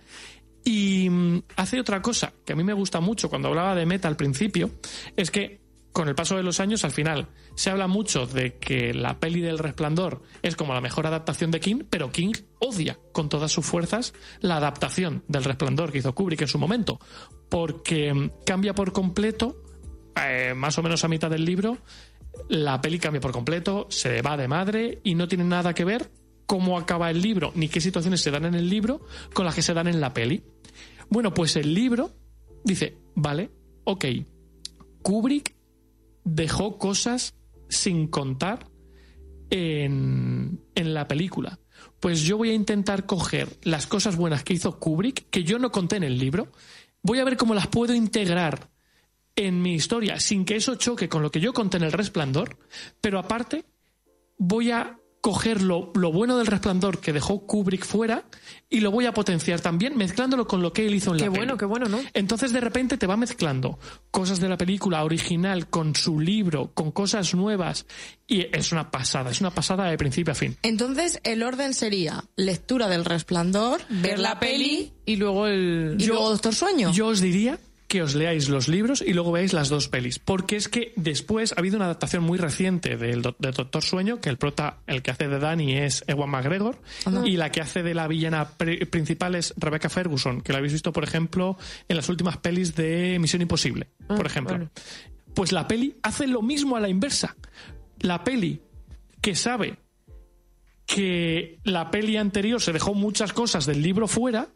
Y mm, hace otra cosa que a mí me gusta mucho cuando hablaba de meta al principio, es que con el paso de los años, al final, se habla mucho de que la peli del resplandor es como la mejor adaptación de King, pero King odia con todas sus fuerzas la adaptación del resplandor que hizo Kubrick en su momento, porque mm, cambia por completo, eh, más o menos a mitad del libro, la peli cambia por completo, se va de madre y no tiene nada que ver cómo acaba el libro, ni qué situaciones se dan en el libro con las que se dan en la peli. Bueno, pues el libro dice, vale, ok, Kubrick dejó cosas sin contar en, en la película. Pues yo voy a intentar coger las cosas buenas que hizo Kubrick, que yo no conté en el libro, voy a ver cómo las puedo integrar en mi historia sin que eso choque con lo que yo conté en el resplandor, pero aparte voy a coger lo, lo bueno del resplandor que dejó Kubrick fuera y lo voy a potenciar también mezclándolo con lo que él hizo en Qué la bueno, peli. qué bueno, ¿no? Entonces de repente te va mezclando cosas de la película original con su libro, con cosas nuevas y es una pasada, es una pasada de principio a fin. Entonces, el orden sería lectura del resplandor, ver la peli y luego el. y luego Doctor Sueño. Yo os diría que os leáis los libros y luego veáis las dos pelis. Porque es que después ha habido una adaptación muy reciente del do- de Doctor Sueño, que el prota, el que hace de Danny es Ewan McGregor, y la que hace de la villana pri- principal es Rebecca Ferguson, que la habéis visto, por ejemplo, en las últimas pelis de Misión Imposible, Ah, por ejemplo. Pues la peli hace lo mismo a la inversa. La peli que sabe que la peli anterior se dejó muchas cosas del libro fuera,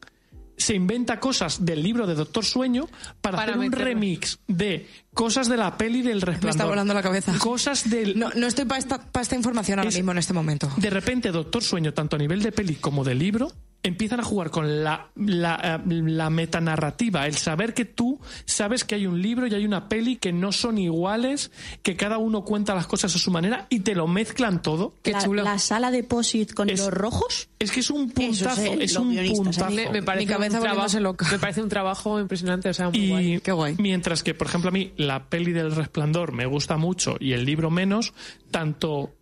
se inventa cosas del libro de Doctor Sueño para, Para hacer un remix de cosas de la peli del resplandor. Me está volando la cabeza. Cosas del... No, no estoy para esta, pa' esta información ahora Es- mismo en este momento. De repente, Doctor Sueño, tanto a nivel de peli como de libro, empiezan a jugar con la, la, eh, la metanarrativa, el saber que tú sabes que hay un libro y hay una peli que no son iguales, que cada uno cuenta las cosas a su manera y te lo mezclan todo. la, la sala de POSIT con hilos rojos. Es que es un puntazo, es, es los un guionistas, ¿eh? puntazo. Me, me parece Mi cabeza un trabajo, loca. me parece un trabajo impresionante, o sea, muy Y guay. Qué guay. mientras que, por ejemplo, a mí la peli del resplandor me gusta mucho y el libro menos, tanto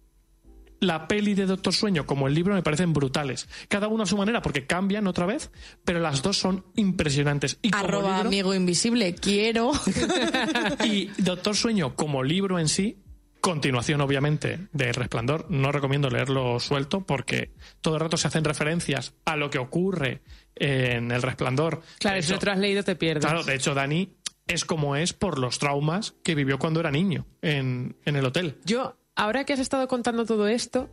la peli de Doctor Sueño como el libro me parecen brutales. Cada uno a su manera, porque cambian otra vez, pero las dos son impresionantes. Y como Arroba libro- amigo invisible, quiero. *laughs* y Doctor Sueño como libro en sí, continuación obviamente de Resplandor, no recomiendo leerlo suelto porque todo el rato se hacen referencias a lo que ocurre en el Resplandor. Claro, si lo te lo has leído te pierdes. Claro, de hecho, Dani es como es por los traumas que vivió cuando era niño en, en el hotel. Yo, ahora que has estado contando todo esto,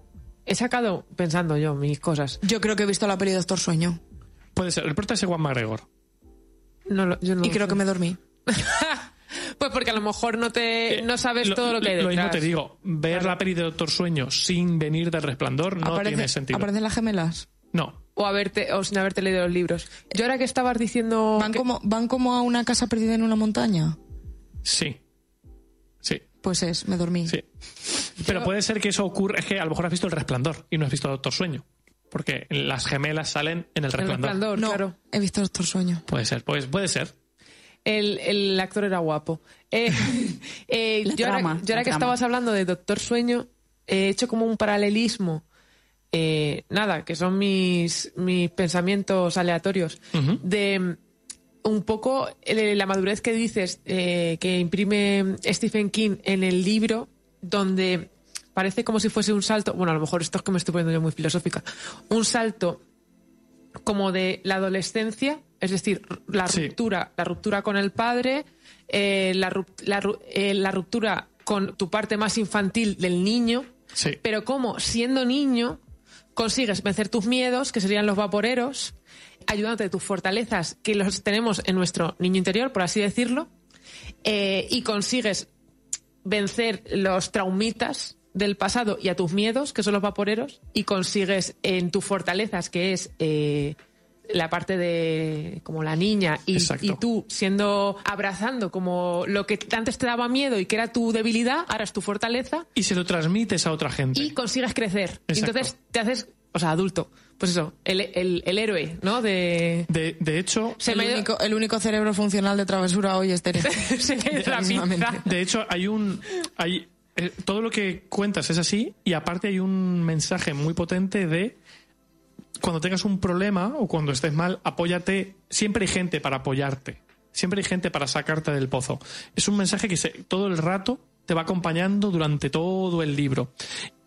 he sacado, pensando yo, mis cosas. Yo creo que he visto la peli Doctor Sueño. Puede ser, el prota es Ewan McGregor. No, lo- yo no Y lo creo sé. que me dormí. *laughs* Pues porque a lo mejor no te no sabes Eh, Lo- todo lo que hay Lo detrás. mismo te digo, ver la peli de Doctor Sueño sin venir del resplandor no Aparece- tiene sentido. ¿Aparecen las gemelas? No. O, haberte, o sin haberte leído los libros. Yo ahora que estabas diciendo... ¿Van, que- como, ¿Van como a una casa perdida en una montaña? Sí. Pues es, me dormí. Sí. Pero puede ser que eso ocurra, es que a lo mejor has visto el resplandor y no has visto Doctor Sueño. Porque las gemelas salen en el El resplandor. resplandor, No, claro. he visto Doctor Sueño. Puede ser, pues puede ser. El, el actor era guapo. Eh, *laughs* eh, La yo ahora, trama, yo ahora la que trama. estabas hablando de Doctor Sueño, he hecho como un paralelismo. eh, nada, que son mis, mis pensamientos aleatorios. De un poco eh, la madurez que dices eh, que imprime Stephen King en el libro, donde parece como si fuese un salto, bueno, a lo mejor esto es que me estoy poniendo yo muy filosófica, un salto como de la adolescencia, es decir, la ruptura, la ruptura con el padre, eh, la, rup- la ru- eh, la ruptura con tu parte más infantil del niño, Sí. pero como siendo niño consigues vencer tus miedos, que serían los vaporeros, ayudándote de tus fortalezas, que los tenemos en nuestro niño interior, por así decirlo, eh, y consigues vencer los traumitas del pasado y a tus miedos, que son los vaporeros, y consigues en tus fortalezas, que es eh, la parte de como la niña, y, tú siendo abrazando como lo que antes te daba miedo y que era tu debilidad, ahora es tu fortaleza, Y se lo transmites a otra gente. y consigues crecer. Exacto. entonces te haces, o sea, adulto. Pues eso, el, el- el héroe, ¿no? De... De, de hecho, Se el, me único, el único cerebro funcional de travesura hoy es Tere. *laughs* se la pinza. De hecho, hay un. Hay, eh, todo lo que cuentas es así, y aparte hay un mensaje muy potente de cuando tengas un problema o cuando estés mal, apóyate. Siempre hay gente para apoyarte. Siempre hay gente para sacarte del pozo. Es un mensaje que se- todo el rato te va acompañando durante todo el libro.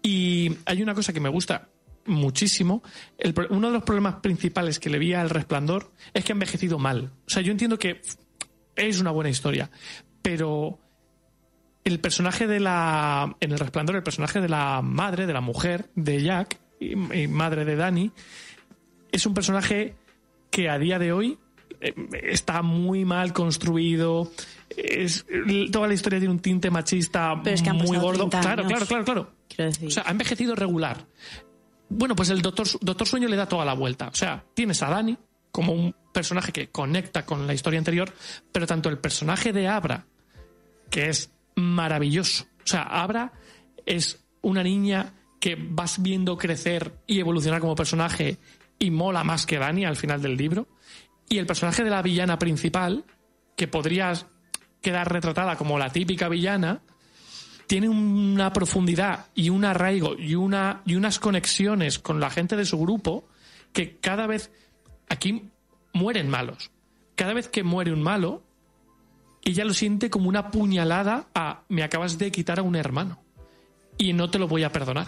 Y hay una cosa que me gusta muchísimo. El uno de los problemas principales que le vi al resplandor es que ha envejecido mal. O sea, yo entiendo que es una buena historia, pero el personaje de la. En el resplandor, el personaje de la madre, de la mujer de Jack y, y madre de Danny, es un personaje que a día de hoy eh, está muy mal construido. Es, toda la historia tiene un tinte machista Pero es que han muy gordo. 30 Claro, claro, claro, claro. Quiero decir. O sea, ha envejecido regular. Bueno, pues el Doctor, Doctor Sueño le da toda la vuelta. O sea, tienes a Dani como un personaje que conecta con la historia anterior, pero tanto el personaje de Abra, que es maravilloso. O sea, Abra es una niña que vas viendo crecer y evolucionar como personaje y mola más que Dani al final del libro. Y el personaje de la villana principal, que podrías quedar retratada como la típica villana, tiene una profundidad y un arraigo y, una, y unas conexiones con la gente de su grupo que cada vez aquí mueren malos. Cada vez que muere un malo, ella lo siente como una puñalada a me acabas de quitar a un hermano y no te lo voy a perdonar.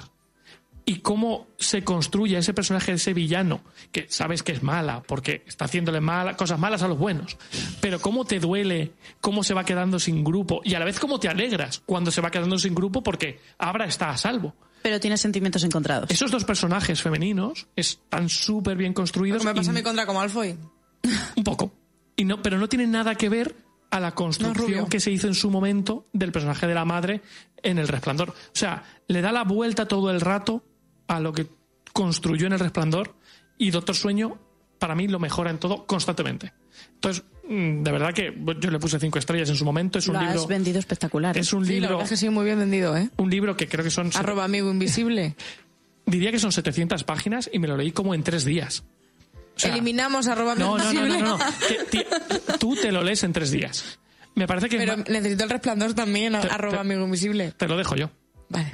Y cómo se construye ese personaje, ese villano, que sabes que es mala, porque está haciéndole mala, cosas malas a los buenos. Pero cómo te duele, cómo se va quedando sin grupo, y a la vez cómo te alegras cuando se va quedando sin grupo porque Abra está a salvo. Pero tienes sentimientos encontrados. Esos dos personajes femeninos están súper bien construidos. me pasa y- a mí contra como Alfoy. un poco. Y no, pero no tiene nada que ver a la construcción que se hizo en su momento del personaje de la madre en El Resplandor. O sea, le da la vuelta todo el rato a lo que construyó en El Resplandor y Doctor Sueño, para mí, lo mejora en todo constantemente. Entonces, mm, de verdad que yo le puse cinco estrellas en su momento. Es un Lo has libro. vendido espectacular. Es un Sí, la libro. verdad es que sí, muy bien vendido, ¿eh? Un libro que creo que son. Arroba amigo invisible. Diría que son 700 páginas y me lo leí como en tres días. O sea, Eliminamos arroba amigo no, no, no, no, invisible. no, no. *laughs* Que, tía, tú te lo lees en tres días. Me parece que Pero necesito el resplandor también, Te- arroba te- amigo invisible. te lo dejo yo. Vale.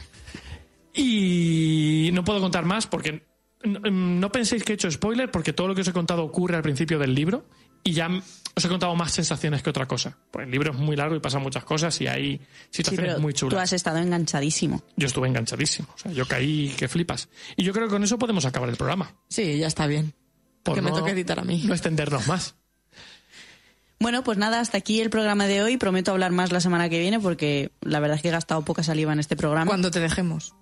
Y no puedo contar más porque no, no penséis que he hecho spoiler porque todo lo que os he contado ocurre al principio del libro y ya os he contado más sensaciones que otra cosa. Pues el libro es muy largo y pasan muchas cosas y hay Sí, situaciones pero muy tú chulas. has estado enganchadísimo. Yo estuve enganchadísimo. O sea, yo caí que flipas. Y yo creo que con eso podemos acabar el programa. Sí, ya está bien. Por que me no- toque editar a mí. No extendernos más. Bueno, pues nada, hasta aquí el programa de hoy. Prometo hablar más la semana que viene porque la verdad es que he gastado poca saliva en este programa. Cuando te dejemos.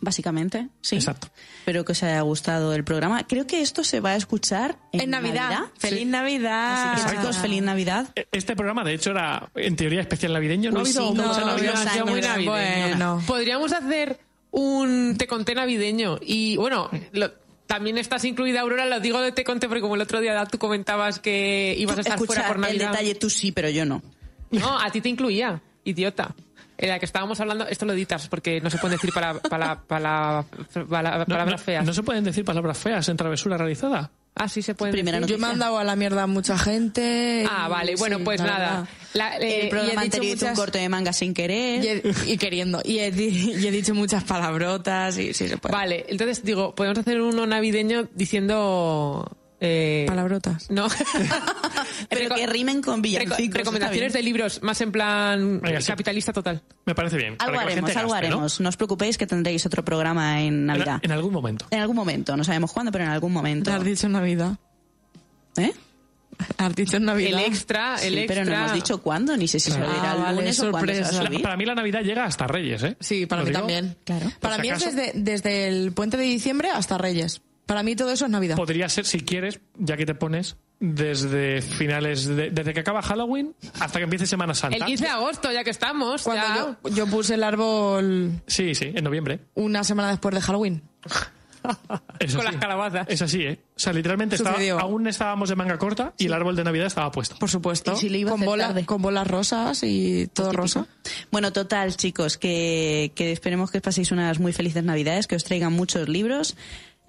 Básicamente, sí. Exacto. Espero que os haya gustado el programa. Creo que esto se va a escuchar en, En Navidad. Feliz Navidad. Así que chicos, feliz Navidad. Este programa, de hecho, era en teoría especial navideño. No Uy, sí, no, no, muy navideño. Bueno. Podríamos hacer un te conté navideño. Y bueno, lo- también estás incluida, Aurora, lo digo de te conté porque como el otro día tú comentabas que ibas a estar Escucha, fuera por el Navidad. detalle tú sí, pero yo no. No, a ti te incluía, idiota. En la que estábamos hablando, esto lo editas porque no se pueden decir para, para, para, para- No, palabras no- feas. No se pueden decir palabras feas en travesura realizada. Ah, sí se decir. Yo me he mandado a la mierda a mucha gente. Ah, vale, bueno, sí, pues la nada. La- eh, y el he programa dicho anterior hizo un corte de manga sin querer. Y, he- y queriendo. Y he, di- y he dicho muchas palabrotas y sí se puede. Vale, entonces digo, podemos hacer uno navideño diciendo Eh, Palabrotas. No. *laughs* Pero que rimen con villancicos. Reco- recomendaciones de libros, más en plan Venga, sí. capitalista total. Me parece bien. para Algo que la haremos, gente algo gaste, ¿no? haremos. No os preocupéis que tendréis otro programa en En, Navidad. en algún momento. En algún momento, no sabemos cuándo, pero en algún momento. Te has dicho en Navidad. ¿Eh? Has dicho en Navidad. El extra, el Sí, extra. pero no hemos dicho cuándo, ni sé si se Ah, vale, se va a sorpresa. subir. Para mí la Navidad llega hasta Reyes, ¿eh? Sí, para ¿Lo mí digo? también. Claro. Para mí si es acaso. desde, desde el puente de diciembre hasta Reyes. Para mí todo eso es Navidad. Podría ser, si quieres, ya que te pones, desde finales, de- desde que acaba Halloween hasta que empiece Semana Santa. El 15 de agosto, ya que estamos. Cuando ya. yo, yo puse el árbol Sí, sí, en noviembre. una semana después de Halloween. *laughs* Eso Con sí. las calabazas. Es así, ¿eh? O sea, literalmente estaba- aún estábamos de manga corta y el árbol de Navidad estaba puesto. Por supuesto. Y si le con, bola- con bolas rosas y todo rosa. Bueno, total, chicos, que, que esperemos que paséis unas muy felices Navidades, que os traigan muchos libros.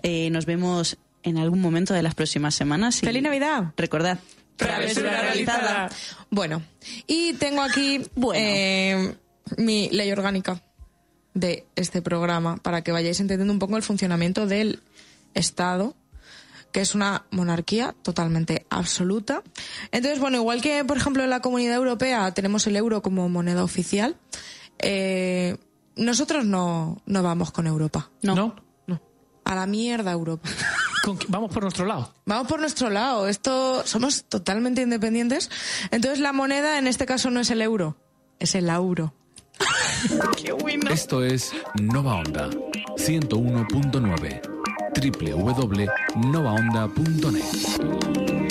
Eh, nos vemos en algún momento de las próximas semanas. y ¡Feliz Navidad! Recordad, Travesura realizada. Bueno, y tengo aquí Bueno. eh, mi ley orgánica de este programa para que vayáis entendiendo un poco el funcionamiento del Estado, que es una monarquía totalmente absoluta. Entonces, bueno, igual que, por ejemplo, en la Comunidad Europea tenemos el euro como moneda oficial, eh, nosotros no, no vamos con Europa. No. ¿No? A la mierda Europa. *laughs* Con- Vamos por nuestro lado. Vamos por nuestro lado. Esto somos totalmente independientes. Entonces la moneda en este caso no es el euro, es el euro. *laughs* Esto es Nova Onda 101.9 www.novaonda.net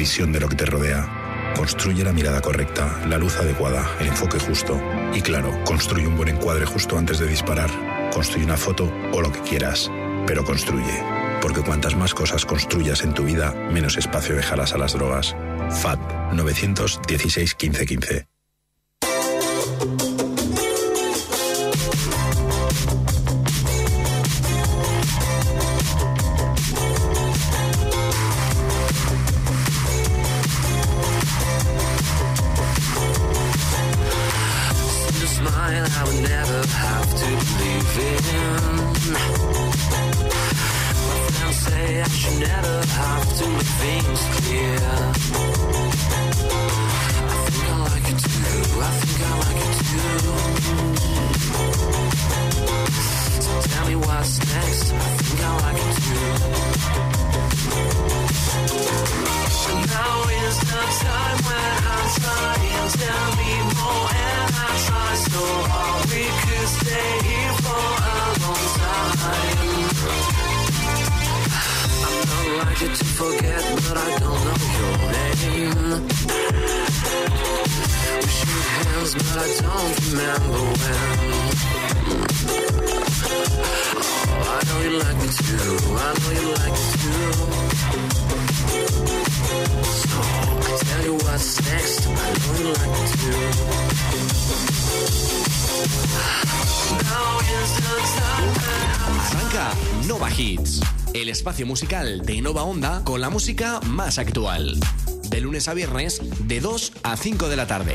visión de lo que te rodea. Construye la mirada correcta, la luz adecuada, el enfoque justo. Y claro, construye un buen encuadre justo antes de disparar. construye una foto o lo que quieras, pero construye. Porque cuantas más cosas construyas en tu vida, menos espacio dejarás a las drogas. FAT 916 1515. Musical de Nova Onda con la música más actual. De lunes a viernes, de 2 a 5 de la tarde.